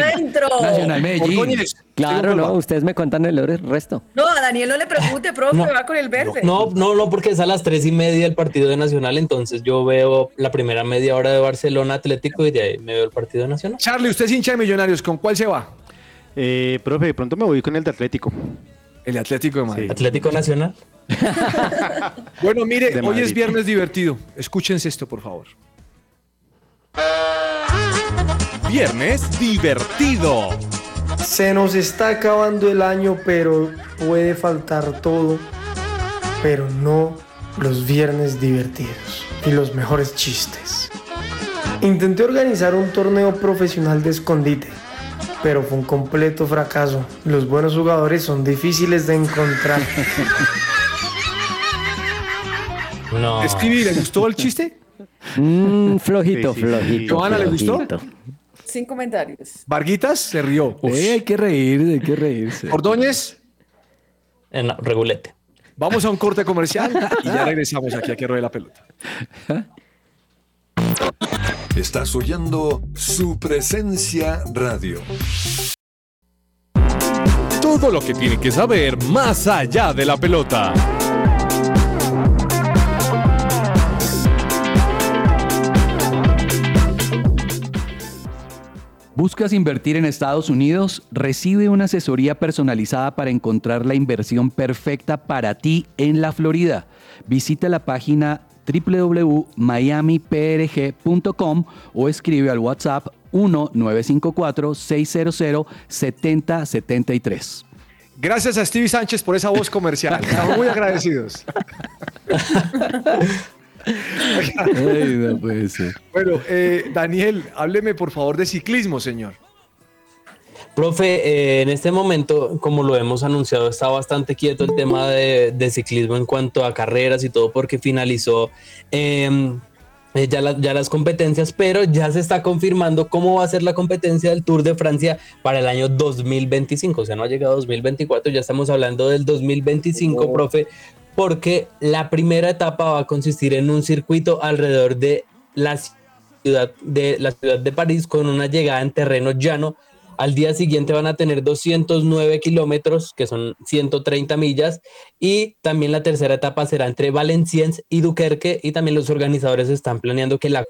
Nacional Medellín. Claro, ¿usted con no, ustedes me cuentan el resto. No, a Daniel no le pregunte, profe, No. va con el verde. No, no, no, porque es a las tres y media el partido de Nacional, entonces yo veo la primera media hora de Barcelona Atlético y de ahí me veo el partido de Nacional. Charlie, usted es hincha de Millonarios. ¿Con cuál se va? Eh, profe, de pronto me voy con el de Atlético. El Atlético de Madrid. Atlético Nacional. (laughs) Bueno, mire, hoy es viernes divertido. Escúchense esto, por favor. Viernes divertido. Se nos está acabando el año, pero puede faltar todo, pero no los viernes divertidos y los mejores chistes. Intenté organizar un torneo profesional de escondite, pero fue un completo fracaso. Los buenos jugadores son difíciles de encontrar. (laughs) No. Stevie, ¿le gustó el chiste? Mm, flojito, Sí, sí, sí. flojito. Joana, ¿le gustó? Sin comentarios. Varguitas se rió. Eh, hay que reír, hay que reírse. Ordóñez, En la- regulete. vamos a un corte comercial y ya (laughs) regresamos aquí a que ruede la pelota. Estás oyendo su presencia radio. Todo lo que tiene que saber más allá de la pelota. ¿Buscas invertir en Estados Unidos? Recibe una asesoría personalizada para encontrar la inversión perfecta para ti en la Florida. Visita la página www.miamiprg.com o escribe al WhatsApp 1-954-600-7073. Gracias a Stevie Sánchez por esa voz comercial. (laughs) Estamos muy agradecidos. (laughs) Ay, no puede ser. Bueno, eh, Daniel, hábleme por favor de ciclismo, señor. Profe, eh, en este momento, como lo hemos anunciado, está bastante quieto el tema de, de ciclismo en cuanto a carreras y todo porque finalizó em, eh, ya, la- ya las competencias, pero ya se está confirmando cómo va a ser la competencia del Tour de Francia para el año 2025. O sea, no ha llegado 2024, ya estamos hablando del 2025, profe, porque la primera etapa va a consistir en un circuito alrededor de la ciudad de, la ciudad de París con una llegada en terreno llano. Al día siguiente van a tener 209 kilómetros, que son 130 millas, y también la tercera etapa será entre Valenciennes y Duquerque, y también los organizadores están planeando que la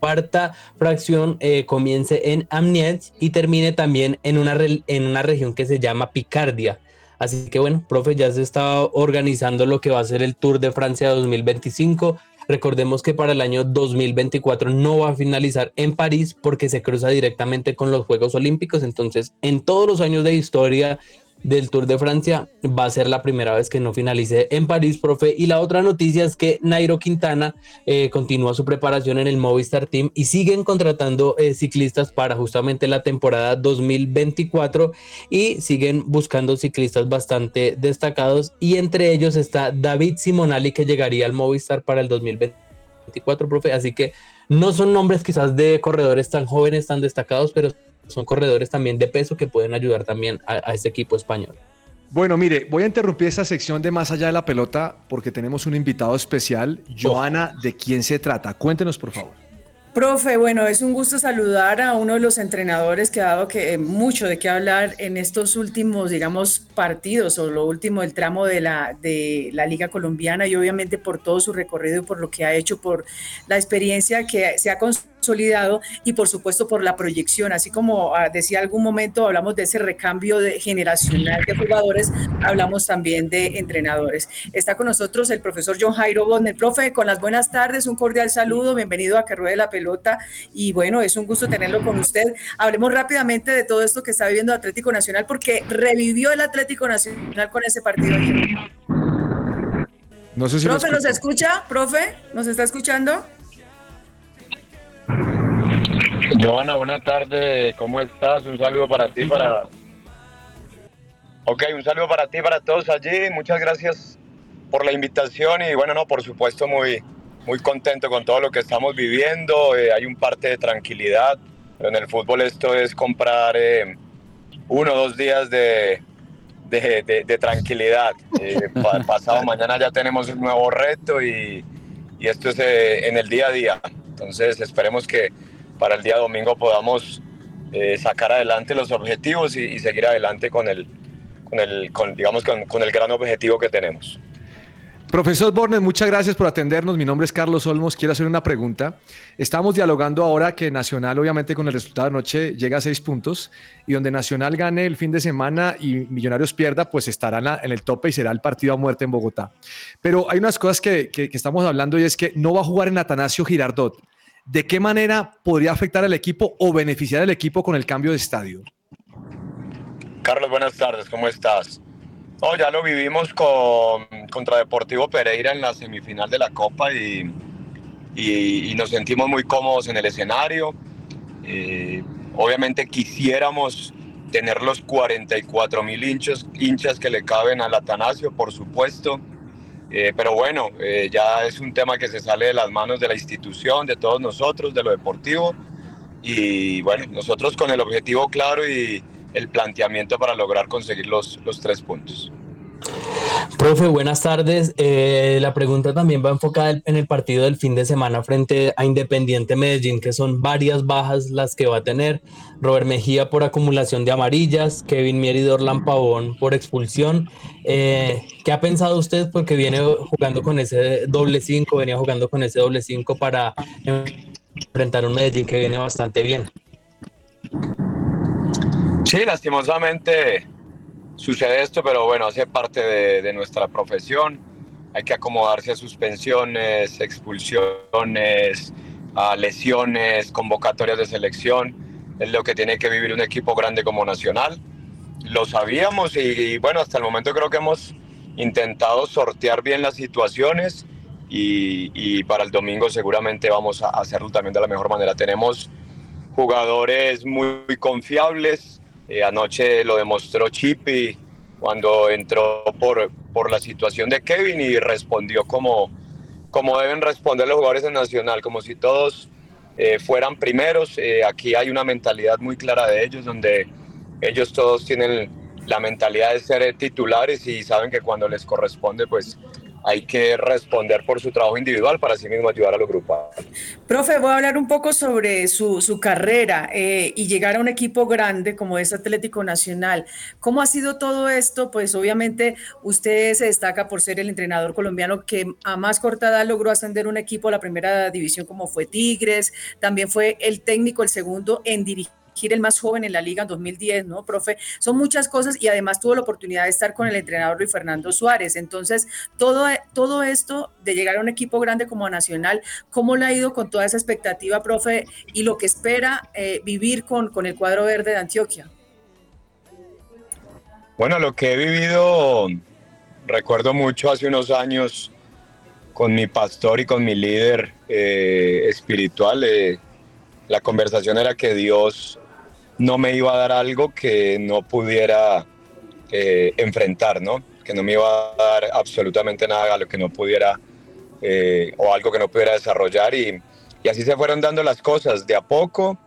cuarta fracción eh, comience en Amiens y termine también en una, en una región que se llama Picardia. Así que bueno, profe, ya se está organizando lo que va a ser el Tour de Francia 2025. Recordemos que para el año 2024 no va a finalizar en París porque se cruza directamente con los Juegos Olímpicos. Entonces, en todos los años de historia del Tour de Francia va a ser la primera vez que no finalice en París, profe. Y la otra noticia es que Nairo Quintana eh, continúa su preparación en el Movistar Team y siguen contratando eh, ciclistas para justamente la temporada 2024 y siguen buscando ciclistas bastante destacados y entre ellos está David Simonali que llegaría al Movistar para el 2024, profe. Así que no son nombres quizás de corredores tan jóvenes, tan destacados, pero son corredores también de peso que pueden ayudar también a, a este equipo español. Bueno, mire, voy a interrumpir esta sección de Más allá de la pelota porque tenemos un invitado especial. Joana, ¿de quién se trata? Cuéntenos, por favor. Profe, bueno, es un gusto saludar a uno de los entrenadores que ha dado que, eh, mucho de qué hablar en estos últimos, digamos, partidos o lo último del tramo de la, de la Liga Colombiana y obviamente por todo su recorrido y por lo que ha hecho, por la experiencia que se ha construido consolidado y por supuesto por la proyección, así como ah, decía algún momento, hablamos de ese recambio de, generacional de jugadores, hablamos también de entrenadores. Está con nosotros el profesor John Jairo Bonner. Profe, con las buenas tardes, un cordial saludo, bienvenido a Que Ruede la Pelota y bueno, es un gusto tenerlo con usted. Hablemos rápidamente de todo esto que está viviendo Atlético Nacional porque revivió el Atlético Nacional con ese partido. No sé si profe, ¿nos escucha? ¿Profe? ¿Nos está escuchando? Joana, buenas tardes, ¿cómo estás? Un saludo para ti, para... Ok, un saludo para ti, para todos allí, muchas gracias por la invitación y bueno, no, por supuesto muy, muy contento con todo lo que estamos viviendo, eh, hay un parte de tranquilidad, pero en el fútbol esto es comprar eh, uno o dos días de, de, tranquilidad. Eh, (laughs) pasado mañana ya tenemos un nuevo reto y, y esto es en el día a día, entonces esperemos que para el día domingo podamos eh, sacar adelante los objetivos y, seguir adelante con el, con el, digamos, con, el gran objetivo que tenemos. Profesor Bornes, muchas gracias por atendernos. Mi nombre es Carlos Olmos. Quiero hacer una pregunta. Estamos dialogando ahora que Nacional, obviamente, con el resultado de anoche llega a seis puntos y donde Nacional gane el fin de semana y Millonarios pierda, pues estará en el tope y será el partido a muerte en Bogotá. Pero hay unas cosas que, que estamos hablando y es que no va a jugar en Atanasio Girardot. ¿de qué manera podría afectar al equipo o beneficiar al equipo con el cambio de estadio? Carlos, buenas tardes, ¿cómo estás? Oh, ya lo vivimos con, contra Deportivo Pereira en la semifinal de la Copa y, y, nos sentimos muy cómodos en el escenario. Eh, obviamente quisiéramos tener los 44 mil hinchas, hinchas que le caben al Atanasio, por supuesto. Eh, pero bueno, eh, ya es un tema que se sale de las manos de la institución, de todos nosotros, de lo deportivo. Y bueno, nosotros con el objetivo claro y el planteamiento para lograr conseguir los, los tres puntos. Profe, buenas tardes. Eh, la pregunta también va enfocada en el partido del fin de semana frente a Independiente Medellín, que son varias bajas las que va a tener. Robert Mejía por acumulación de amarillas, Kevin Mier y Dorlan Pavón por expulsión. Eh, ¿Qué ha pensado usted? Porque viene jugando con ese doble 5, venía jugando con ese doble 5 para enfrentar un Medellín que viene bastante bien. Sí, lastimosamente sucede esto, pero bueno, hace parte de, nuestra profesión. Hay que acomodarse a suspensiones, expulsiones, lesiones, convocatorias de selección. Es lo que tiene que vivir un equipo grande como Nacional. Lo sabíamos y, bueno, hasta el momento creo que hemos intentado sortear bien las situaciones y, para el domingo seguramente vamos a hacerlo también de la mejor manera. Tenemos jugadores muy confiables, eh, anoche lo demostró Chippy cuando entró por, por la situación de Kevin y respondió como, como deben responder los jugadores en Nacional, como si todos eh, fueran primeros. Eh, aquí hay una mentalidad muy clara de ellos, donde ellos todos tienen la mentalidad de ser titulares y saben que cuando les corresponde, pues hay que responder por su trabajo individual para así mismo ayudar a los grupos. Profe, voy a hablar un poco sobre su, su carrera eh, y llegar a un equipo grande como es Atlético Nacional. ¿Cómo ha sido todo esto? Pues obviamente usted se destaca por ser el entrenador colombiano que a más corta edad logró ascender un equipo a la primera división como fue Tigres, también fue el técnico, el segundo en dirigir el más joven en la liga en 2010, ¿no, profe? Son muchas cosas y además tuvo la oportunidad de estar con el entrenador Luis Fernando Suárez. Entonces, todo, todo esto de llegar a un equipo grande como Nacional, ¿cómo le ha ido con toda esa expectativa, profe, y lo que espera eh, vivir con, con el cuadro verde de Antioquia? Bueno, lo que he vivido, recuerdo mucho hace unos años con mi pastor y con mi líder eh, espiritual. Eh, la conversación era que Dios no me iba a dar algo que no pudiera eh, enfrentar, ¿no? Que no me iba a dar absolutamente nada a lo que no pudiera eh, o algo que no pudiera desarrollar y, así se fueron dando las cosas de a poco,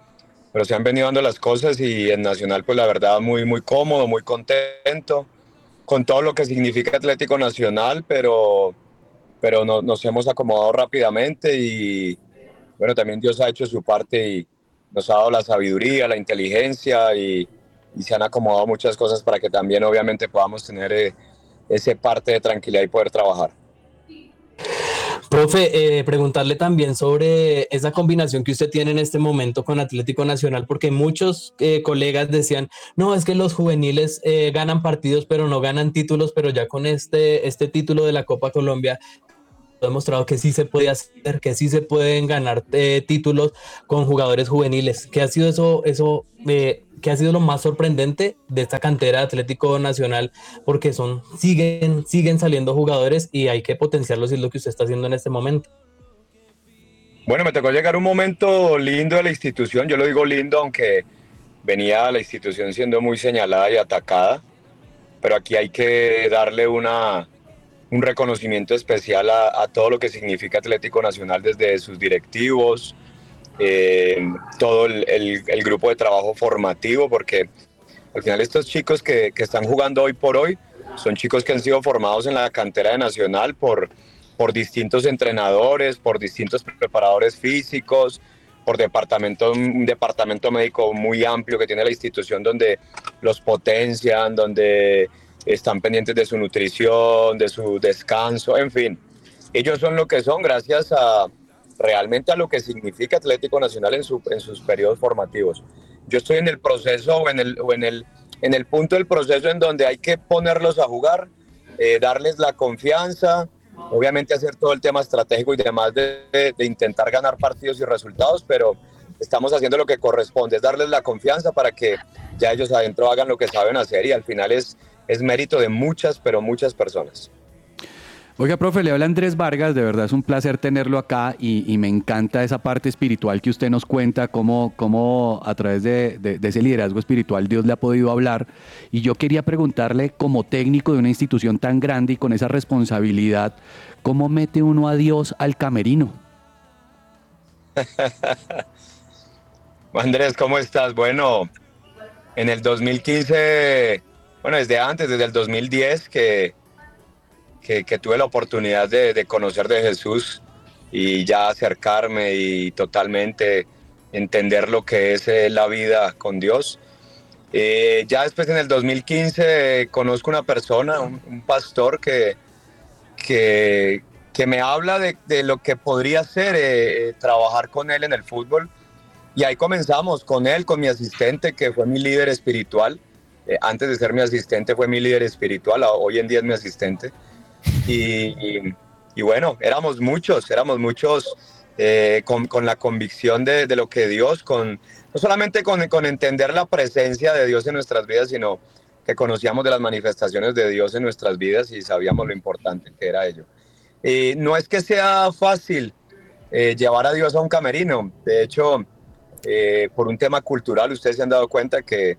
pero se han venido dando las cosas y en Nacional pues la verdad muy muy cómodo, muy contento con todo lo que significa Atlético Nacional, pero pero no, nos hemos acomodado rápidamente y, bueno, también Dios ha hecho su parte y nos ha dado la sabiduría, la inteligencia y, se han acomodado muchas cosas para que también obviamente podamos tener eh, ese parte de tranquilidad y poder trabajar. Profe, eh, preguntarle también sobre esa combinación que usted tiene en este momento con Atlético Nacional, porque muchos eh, colegas decían, no, es que los juveniles eh, ganan partidos, pero no ganan títulos, pero ya con este, este título de la Copa Colombia demostrado que sí se puede hacer, que sí se pueden ganar títulos con jugadores juveniles. ¿Qué ha sido eso, eso ¿Qué ha sido lo más sorprendente de esta cantera de Atlético Nacional? Porque son, siguen, siguen saliendo jugadores y hay que potenciarlos y es lo que usted está haciendo en este momento. Bueno, me tocó llegar un momento lindo de la institución. Yo lo digo lindo, aunque venía la institución siendo muy señalada y atacada. Pero aquí hay que darle una, un reconocimiento especial a, todo lo que significa Atlético Nacional desde sus directivos, eh, todo el, grupo de trabajo formativo, porque al final estos chicos que, que, están jugando hoy por hoy son chicos que han sido formados en la cantera de Nacional por, por distintos entrenadores, por distintos preparadores físicos, por departamento, un departamento médico muy amplio que tiene la institución donde los potencian, donde están pendientes de su nutrición, de su descanso, en fin. Ellos son lo que son gracias a, realmente a lo que significa Atlético Nacional en, su, en sus periodos formativos. Yo estoy en el proceso o en el, o en el, en el punto del proceso en donde hay que ponerlos a jugar, eh, darles la confianza, obviamente hacer todo el tema estratégico y demás de, de, intentar ganar partidos y resultados, pero estamos haciendo lo que corresponde, es darles la confianza para que ya ellos adentro hagan lo que saben hacer y al final es, es mérito de muchas, pero muchas personas. Oiga, profe, le habla Andrés Vargas, de verdad es un placer tenerlo acá y, me encanta esa parte espiritual que usted nos cuenta, cómo, cómo a través de, de, ese liderazgo espiritual Dios le ha podido hablar. Y yo quería preguntarle, como técnico de una institución tan grande y con esa responsabilidad, ¿cómo mete uno a Dios al camerino? (laughs) Andrés, ¿cómo estás? Bueno, en el 2015, bueno, desde antes, desde el 2010 que que, tuve la oportunidad de, conocer de Jesús y ya acercarme y totalmente entender lo que es eh, la vida con Dios. Eh, ya después en el 2015 conozco una persona, un, pastor que, que, que, me habla de, lo que podría ser eh, trabajar con él en el fútbol. Y ahí comenzamos con él, con mi asistente, que fue mi líder espiritual. Antes de ser mi asistente fue mi líder espiritual, hoy en día es mi asistente. Y, bueno, éramos muchos, éramos muchos eh, con, la convicción de, lo que Dios, con, no solamente con, entender la presencia de Dios en nuestras vidas, sino que conocíamos de las manifestaciones de Dios en nuestras vidas y sabíamos lo importante que era ello. No es que sea fácil eh, llevar a Dios a un camerino, de hecho, eh, por un tema cultural, ustedes se han dado cuenta que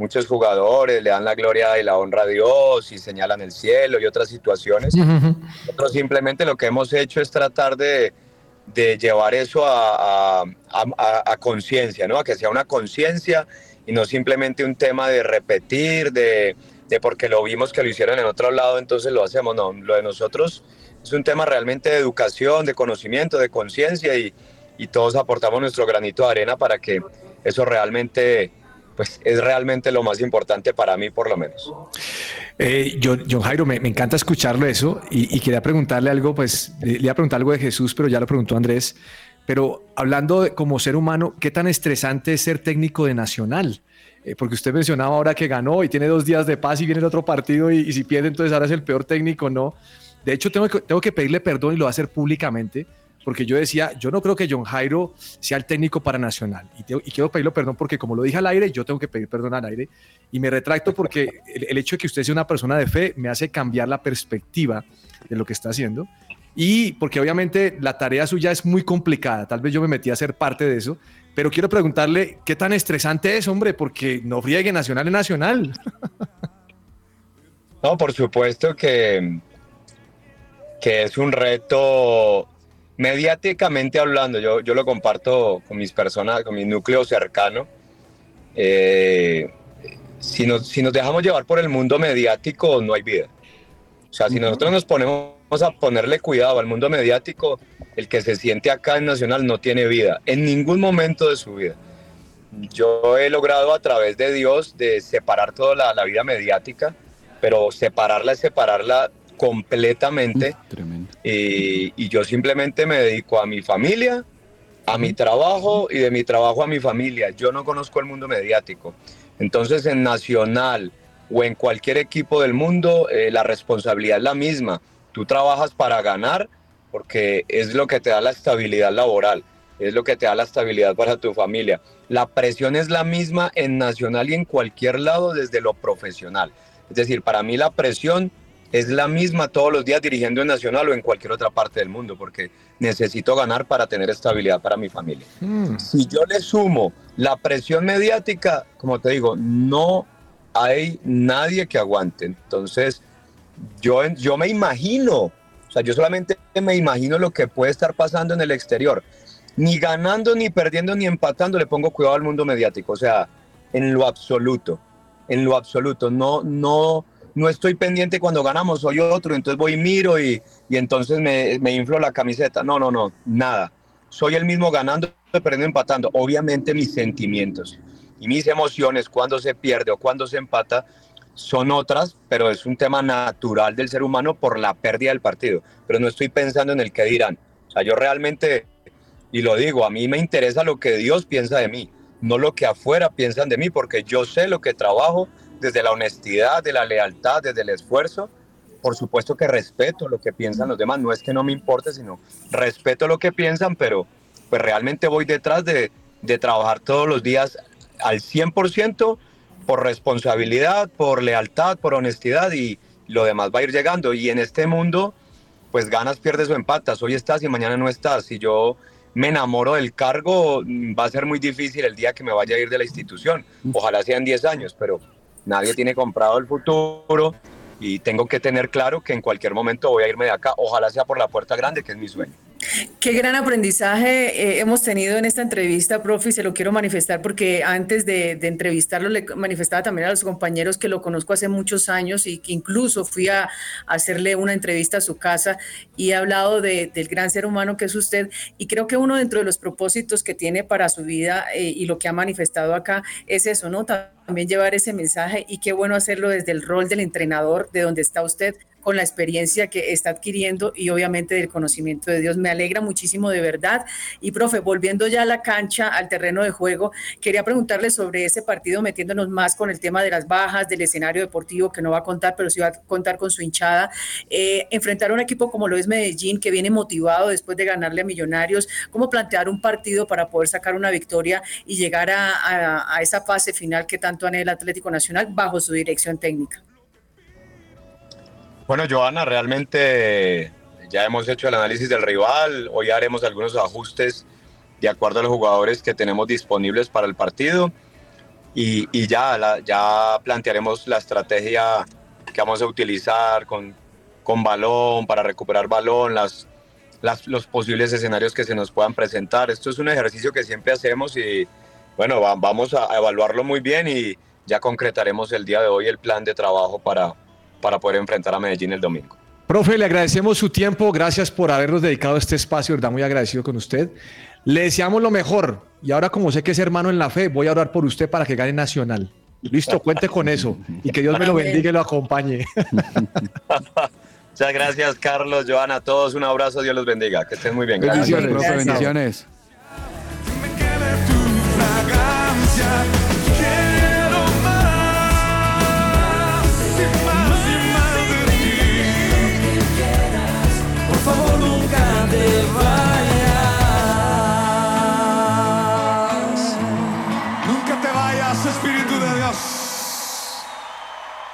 muchos jugadores le dan la gloria y la honra a Dios y señalan el cielo y otras situaciones. Nosotros simplemente lo que hemos hecho es tratar de, de llevar eso a, a, conciencia, ¿no? A que sea una conciencia y no simplemente un tema de repetir, de, de, porque lo vimos que lo hicieron en otro lado, entonces lo hacemos. No, lo de nosotros es un tema realmente de educación, de conocimiento, de conciencia y, y todos aportamos nuestro granito de arena para que eso realmente pues es realmente lo más importante para mí por lo menos. Eh, John, Jairo, me, encanta escucharlo eso y, quería preguntarle algo, pues le iba a preguntar algo de Jesús, pero ya lo preguntó Andrés, pero hablando como ser humano, ¿qué tan estresante es ser técnico de Nacional? Eh, porque usted mencionaba ahora que ganó y tiene dos días de paz y viene el otro partido y, si pierde entonces ahora es el peor técnico, ¿no? De hecho, tengo que, tengo que pedirle perdón y lo va a hacer públicamente porque yo decía, yo no creo que John Jairo sea el técnico para Nacional. Y, quiero pedirlo perdón porque como lo dije al aire, yo tengo que pedir perdón al aire. Y me retracto porque el, hecho de que usted sea una persona de fe me hace cambiar la perspectiva de lo que está haciendo. Y porque obviamente la tarea suya es muy complicada. Tal vez yo me metí a ser parte de eso. Pero quiero preguntarle, ¿qué tan estresante es, hombre? Porque no friegue Nacional en Nacional. No, por supuesto que, que es un reto mediáticamente hablando, yo, yo lo comparto con mis personas, con mi núcleo cercano. Eh, si, nos, si nos dejamos llevar por el mundo mediático, no hay vida. O sea, si nosotros nos ponemos a ponerle cuidado al mundo mediático, el que se siente acá en Nacional no tiene vida, en ningún momento de su vida. Yo he logrado a través de Dios de separar toda la, la vida mediática, pero separarla es separarla completamente y, y yo simplemente me dedico a mi familia, a mi trabajo y de mi trabajo a mi familia. Yo no conozco el mundo mediático. Entonces en Nacional o en cualquier equipo del mundo, eh, la responsabilidad es la misma. Tú trabajas para ganar porque es lo que te da la estabilidad laboral, es lo que te da la estabilidad para tu familia. La presión es la misma en Nacional y en cualquier lado desde lo profesional. Es decir, para mí la presión es la misma todos los días dirigiendo en Nacional o en cualquier otra parte del mundo, porque necesito ganar para tener estabilidad para mi familia. Mm. Si yo le sumo la presión mediática, como te digo, no hay nadie que aguante. Entonces, yo, yo me imagino, o sea, yo solamente me imagino lo que puede estar pasando en el exterior. Ni ganando, ni perdiendo, ni empatando, le pongo cuidado al mundo mediático. O sea, en lo absoluto, en lo absoluto. No, no, no estoy pendiente cuando ganamos, soy otro, entonces voy y miro y, y entonces me, me inflo la camiseta. No, no, no, nada. Soy el mismo ganando, perdiendo, empatando. Obviamente mis sentimientos y mis emociones cuando se pierde o cuando se empata son otras, pero es un tema natural del ser humano por la pérdida del partido. Pero no estoy pensando en el que dirán. O sea, yo realmente, y lo digo, a mí me interesa lo que Dios piensa de mí, no lo que afuera piensan de mí, porque yo sé lo que trabajo desde la honestidad, de la lealtad, desde el esfuerzo. Por supuesto que respeto lo que piensan los demás, no es que no me importe, sino respeto lo que piensan, pero pues realmente voy detrás de, de trabajar todos los días al 100% por responsabilidad, por lealtad, por honestidad y lo demás va a ir llegando. Y en este mundo, pues ganas, pierdes o empatas. Hoy estás y mañana no estás. Si yo me enamoro del cargo, va a ser muy difícil el día que me vaya a ir de la institución. Ojalá sean 10 años, pero nadie tiene comprado el futuro y tengo que tener claro que en cualquier momento voy a irme de acá. Ojalá sea por la puerta grande, que es mi sueño. Qué gran aprendizaje eh, hemos tenido en esta entrevista, profe, y se lo quiero manifestar porque antes de, entrevistarlo le manifestaba también a los compañeros que lo conozco hace muchos años y que incluso fui a, hacerle una entrevista a su casa y he hablado de, del gran ser humano que es usted y creo que uno dentro de los propósitos que tiene para su vida eh, y lo que ha manifestado acá es eso, ¿no? También llevar ese mensaje y qué bueno hacerlo desde el rol del entrenador, de donde está usted, con la experiencia que está adquiriendo y obviamente del conocimiento de Dios. Me alegra muchísimo de verdad. Y profe, volviendo ya a la cancha, al terreno de juego, quería preguntarle sobre ese partido, metiéndonos más con el tema de las bajas, del escenario deportivo que no va a contar, pero sí va a contar con su hinchada. Eh, enfrentar a un equipo como lo es Medellín, que viene motivado después de ganarle a Millonarios, ¿cómo plantear un partido para poder sacar una victoria y llegar a, a, a esa fase final que tanto anhela el Atlético Nacional bajo su dirección técnica? Bueno, Joana, realmente ya hemos hecho el análisis del rival, hoy haremos algunos ajustes de acuerdo a los jugadores que tenemos disponibles para el partido y, ya, la, ya plantearemos la estrategia que vamos a utilizar con, con balón, para recuperar balón, las, los posibles escenarios que se nos puedan presentar. Esto es un ejercicio que siempre hacemos y bueno, va, vamos a evaluarlo muy bien y ya concretaremos el día de hoy el plan de trabajo para, para poder enfrentar a Medellín el domingo. Profe, le agradecemos su tiempo, gracias por habernos dedicado este espacio, verdad, muy agradecido con usted. Le deseamos lo mejor y ahora como sé que es hermano en la fe, voy a orar por usted para que gane Nacional. Listo, cuente con eso y que Dios me lo bendiga y lo acompañe. (laughs) Muchas gracias, Carlos, Joana, a todos un abrazo, Dios los bendiga, que estén muy bien. Bendiciones, profe, bendiciones. Favor nunca te vayas. Nunca te vayas, Espíritu de Dios.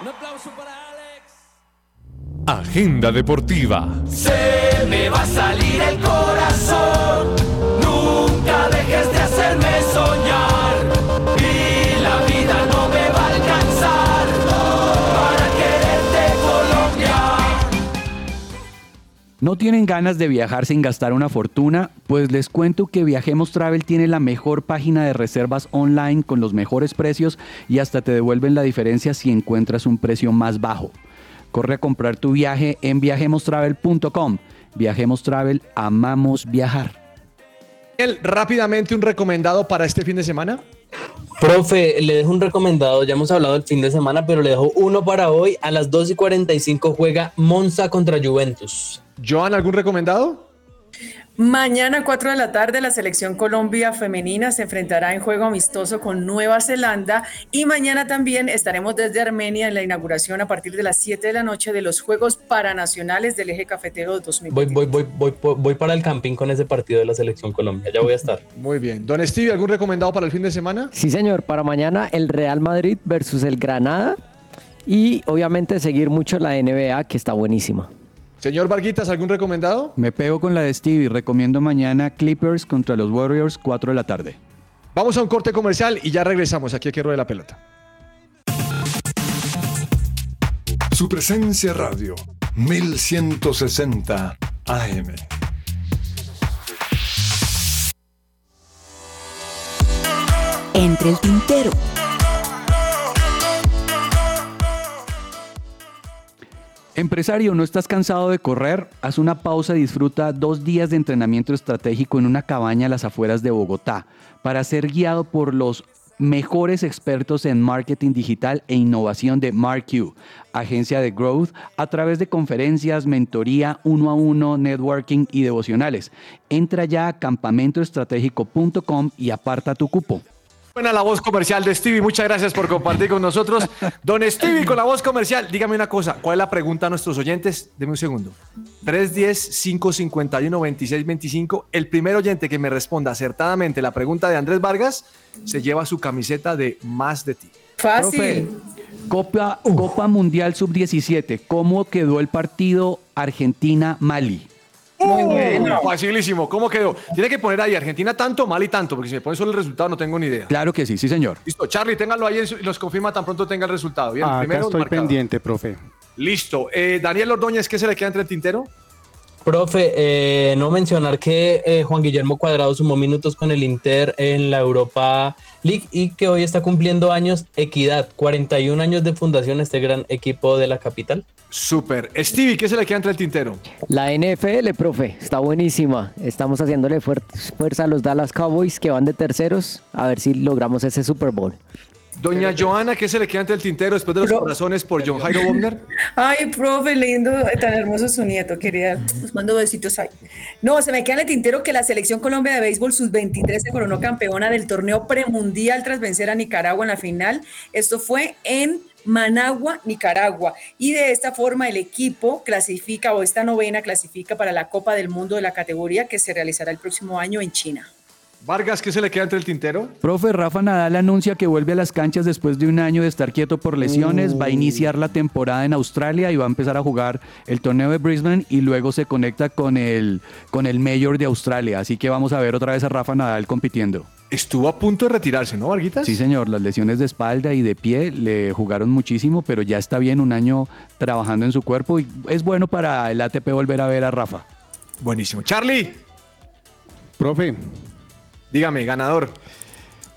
Un aplauso para Alex. Agenda deportiva. Se me va a salir el corazón. Nunca dejes de ¿No tienen ganas de viajar sin gastar una fortuna? Pues les cuento que Viajemos Travel tiene la mejor página de reservas online con los mejores precios y hasta te devuelven la diferencia si encuentras un precio más bajo. Corre a comprar tu viaje en viajemostravel.com. Viajemos Travel, amamos viajar. El, rápidamente un recomendado para este fin de semana. Profe, le dejo un recomendado, ya hemos hablado del fin de semana, pero le dejo uno para hoy. A las 2 y 45 juega Monza contra Juventus. Joan, ¿algún recomendado? Mañana, 4 de la tarde, la selección Colombia femenina se enfrentará en juego amistoso con Nueva Zelanda y mañana también estaremos desde Armenia en la inauguración a partir de las 7 de la noche de los Juegos Paranacionales del Eje Cafetero 2020. Voy, voy, voy, voy, voy para el camping con ese partido de la selección Colombia. Ya voy a estar. Muy bien. Don Stevie, ¿algún recomendado para el fin de semana? Sí, señor. Para mañana el Real Madrid versus el Granada y obviamente seguir mucho la NBA que está buenísima. Señor Varguitas, ¿algún recomendado? Me pego con la de Stevie. Recomiendo mañana Clippers contra los Warriors, 4 de la tarde. Vamos a un corte comercial y ya regresamos aquí a que ruede la pelota. Su presencia radio, 1160 AM. Entre el tintero. Empresario, ¿no estás cansado de correr? Haz una pausa y disfruta dos días de entrenamiento estratégico en una cabaña a las afueras de Bogotá para ser guiado por los mejores expertos en marketing digital e innovación de MarQ, agencia de growth, a través de conferencias, mentoría, uno a uno, networking y devocionales. Entra ya a campamentoestratégico.com y aparta tu cupo. Buena la voz comercial de Stevie, muchas gracias por compartir con nosotros. Don Stevie con la voz comercial, dígame una cosa, ¿cuál es la pregunta a nuestros oyentes? Deme un segundo. 310-551-2625. El primer oyente que me responda acertadamente la pregunta de Andrés Vargas se lleva su camiseta de Más de ti. Fácil. Copa, Copa Mundial Sub-17, ¿cómo quedó el partido Argentina-Mali? Muy bueno. Facilísimo, ¿cómo quedó? Tiene que poner ahí Argentina tanto, Mali tanto, porque si me pone solo el resultado no tengo ni idea. Claro que sí, sí señor. Listo, Charlie, téngalo ahí y nos confirma tan pronto tenga el resultado. Bien, Ah, acá primero estoy marcador. pendiente, profe. Listo. Eh, Daniel Ordóñez, ¿qué se le queda entre el tintero? Profe, eh, no mencionar que eh, Juan Guillermo Cuadrado sumó minutos con el Inter en la Europa League y que hoy está cumpliendo años Equidad, 41 años de fundación este gran equipo de la capital. Súper. Stevie, ¿qué se le queda entre el tintero? La NFL, profe, está buenísima. Estamos haciéndole fuer- fuerza a los Dallas Cowboys que van de terceros a ver si logramos ese Super Bowl. Doña Joana, ¿qué se le queda entre el tintero después de los corazones por John Jairo Wagner? Ay, profe, lindo, tan hermoso su nieto, querida. Les mando besitos ahí. No, se me queda en el tintero que la selección Colombia de béisbol sub-23 se coronó campeona del torneo premundial tras vencer a Nicaragua en la final. Esto fue en Managua, Nicaragua. Y de esta forma el equipo clasifica, o esta novena clasifica para la Copa del Mundo de la categoría que se realizará el próximo año en China. Vargas, ¿qué se le queda entre el tintero? Profe, Rafa Nadal anuncia que vuelve a las canchas después de un año de estar quieto por lesiones, va a iniciar la temporada en Australia y va a empezar a jugar el torneo de Brisbane y luego se conecta con el, con el Mayor de Australia. Así que vamos a ver otra vez a Rafa Nadal compitiendo. Estuvo a punto de retirarse, ¿no, Varguitas? Sí, señor, las lesiones de espalda y de pie le jugaron muchísimo, pero ya está bien un año trabajando en su cuerpo y es bueno para el ATP volver a ver a Rafa. Buenísimo. Charlie, Profe, dígame, ganador.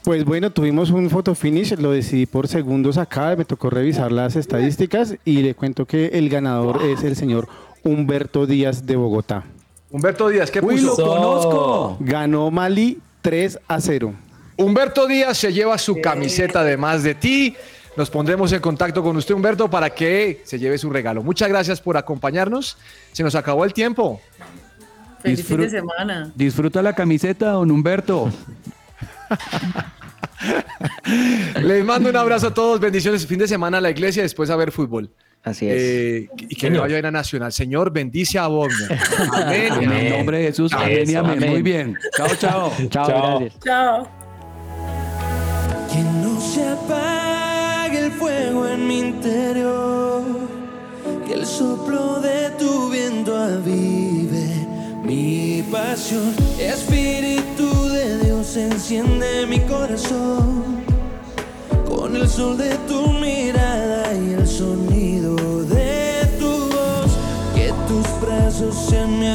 pues bueno, tuvimos un photo finish, lo decidí por segundos acá, me tocó revisar las estadísticas y le cuento que el ganador es el señor Humberto Díaz de Bogotá. Humberto Díaz, ¿qué ¡Uy, puso? lo conozco! Ganó Mali 3 a 0. Humberto Díaz se lleva su camiseta de más de ti. Nos pondremos en contacto con usted, Humberto, para que se lleve su regalo. Muchas gracias por acompañarnos. Se nos acabó el tiempo. Feliz fin de semana. Disfruta la camiseta, don Humberto. (laughs) Les mando un abrazo a todos. Bendiciones. Fin de semana a la iglesia, después a ver fútbol. Así es. Eh, y que le Señor. vaya bien a Nacional. Señor, bendice a Wagner. (laughs) Amén. En el nombre de Jesús, amén y Eso, amén. amén. Muy bien. Chao, chao. (laughs) Chao, Chao. gracias. Chao. Que no se apague el fuego en mi interior, que el soplo de tu viento avive mi pasión. Espíritu de Dios enciende mi corazón con el sol de tu mirada y el sonido de tu voz. Que tus brazos sean mi